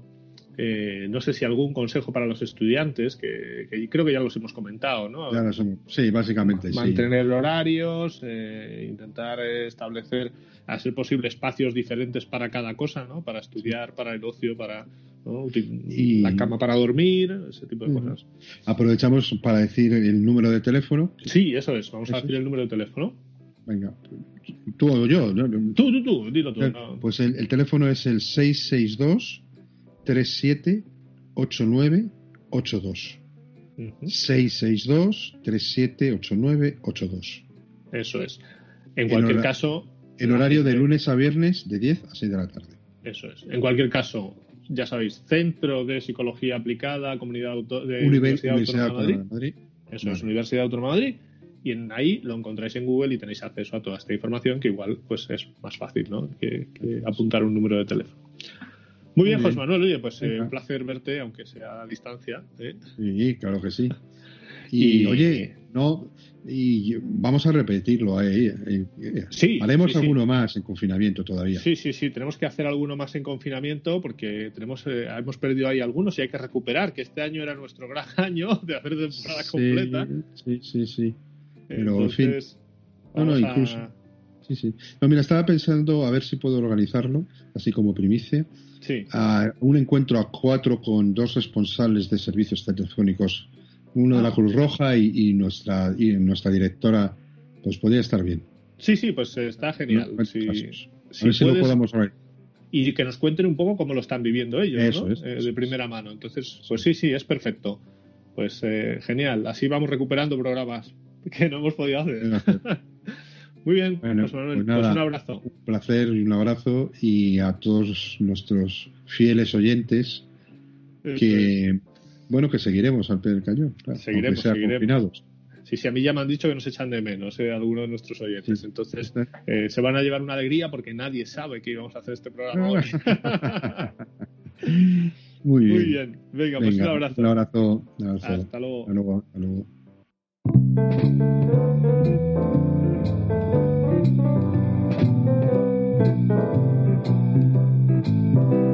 eh, no sé si algún consejo para los estudiantes, que, creo que ya los hemos comentado, ¿no? sí, básicamente. Mantener horarios, eh, intentar establecer, a ser posible, espacios diferentes para cada cosa, ¿no? Para estudiar, para el ocio, para la cama para dormir, ese tipo de cosas. Aprovechamos para decir el número de teléfono. Sí, eso es. Vamos a decir el número de teléfono. Venga, tú o yo. Tú, tú, tú, dilo tú. Pues el, el teléfono es el 662 378982. 662 378982. Eso es. En cualquier caso. En horario de lunes a viernes de 10 a 6 de la tarde. Eso es. En cualquier caso, ya sabéis, Centro de Psicología Aplicada, Comunidad de Universidad, Autónoma de Madrid. Eso es, Universidad Autónoma de Madrid. Y en ahí lo encontráis en Google y tenéis acceso a toda esta información que igual pues es más fácil ¿no? que apuntar un número de teléfono. Muy bien, José Manuel, oye, pues eh, un placer verte, aunque sea a distancia. ¿eh? Sí, claro que sí. Y, oye, no, y vamos a repetirlo. Eh, eh sí, haremos alguno más en confinamiento todavía. Sí, sí, sí, tenemos que hacer alguno más en confinamiento porque tenemos hemos perdido ahí algunos y hay que recuperar, que este año era nuestro gran año de hacer temporada completa. Sí, sí, sí. Pero, en fin. No, no, incluso. Sí, sí. No, mira, estaba pensando a ver si puedo organizarlo, así como primicia a un encuentro a cuatro con dos responsables de servicios telefónicos, uno de la ah. Cruz Roja y, nuestra y nuestra directora, pues podría estar bien. Sí, sí, pues está genial. a ver si lo podemos ver. Y que nos cuenten un poco cómo lo están viviendo ellos, ¿no? Eh, de primera mano. Entonces, pues sí, sí, es perfecto. Pues eh, genial. Así vamos recuperando programas que no hemos podido hacer. Muy bien, bueno, pues, pues, un abrazo. Un placer y un abrazo y a todos nuestros fieles oyentes que, bueno, que seguiremos al pie del cañón. seguiremos, seguiremos. Sí, sí, a mí ya me han dicho que nos echan de menos eh, algunos de nuestros oyentes. Entonces, eh, se van a llevar una alegría porque nadie sabe que íbamos a hacer este programa hoy. Muy bien. Muy bien. Venga, pues un abrazo. Un abrazo. Hasta luego. Hasta luego. Hasta luego. thank you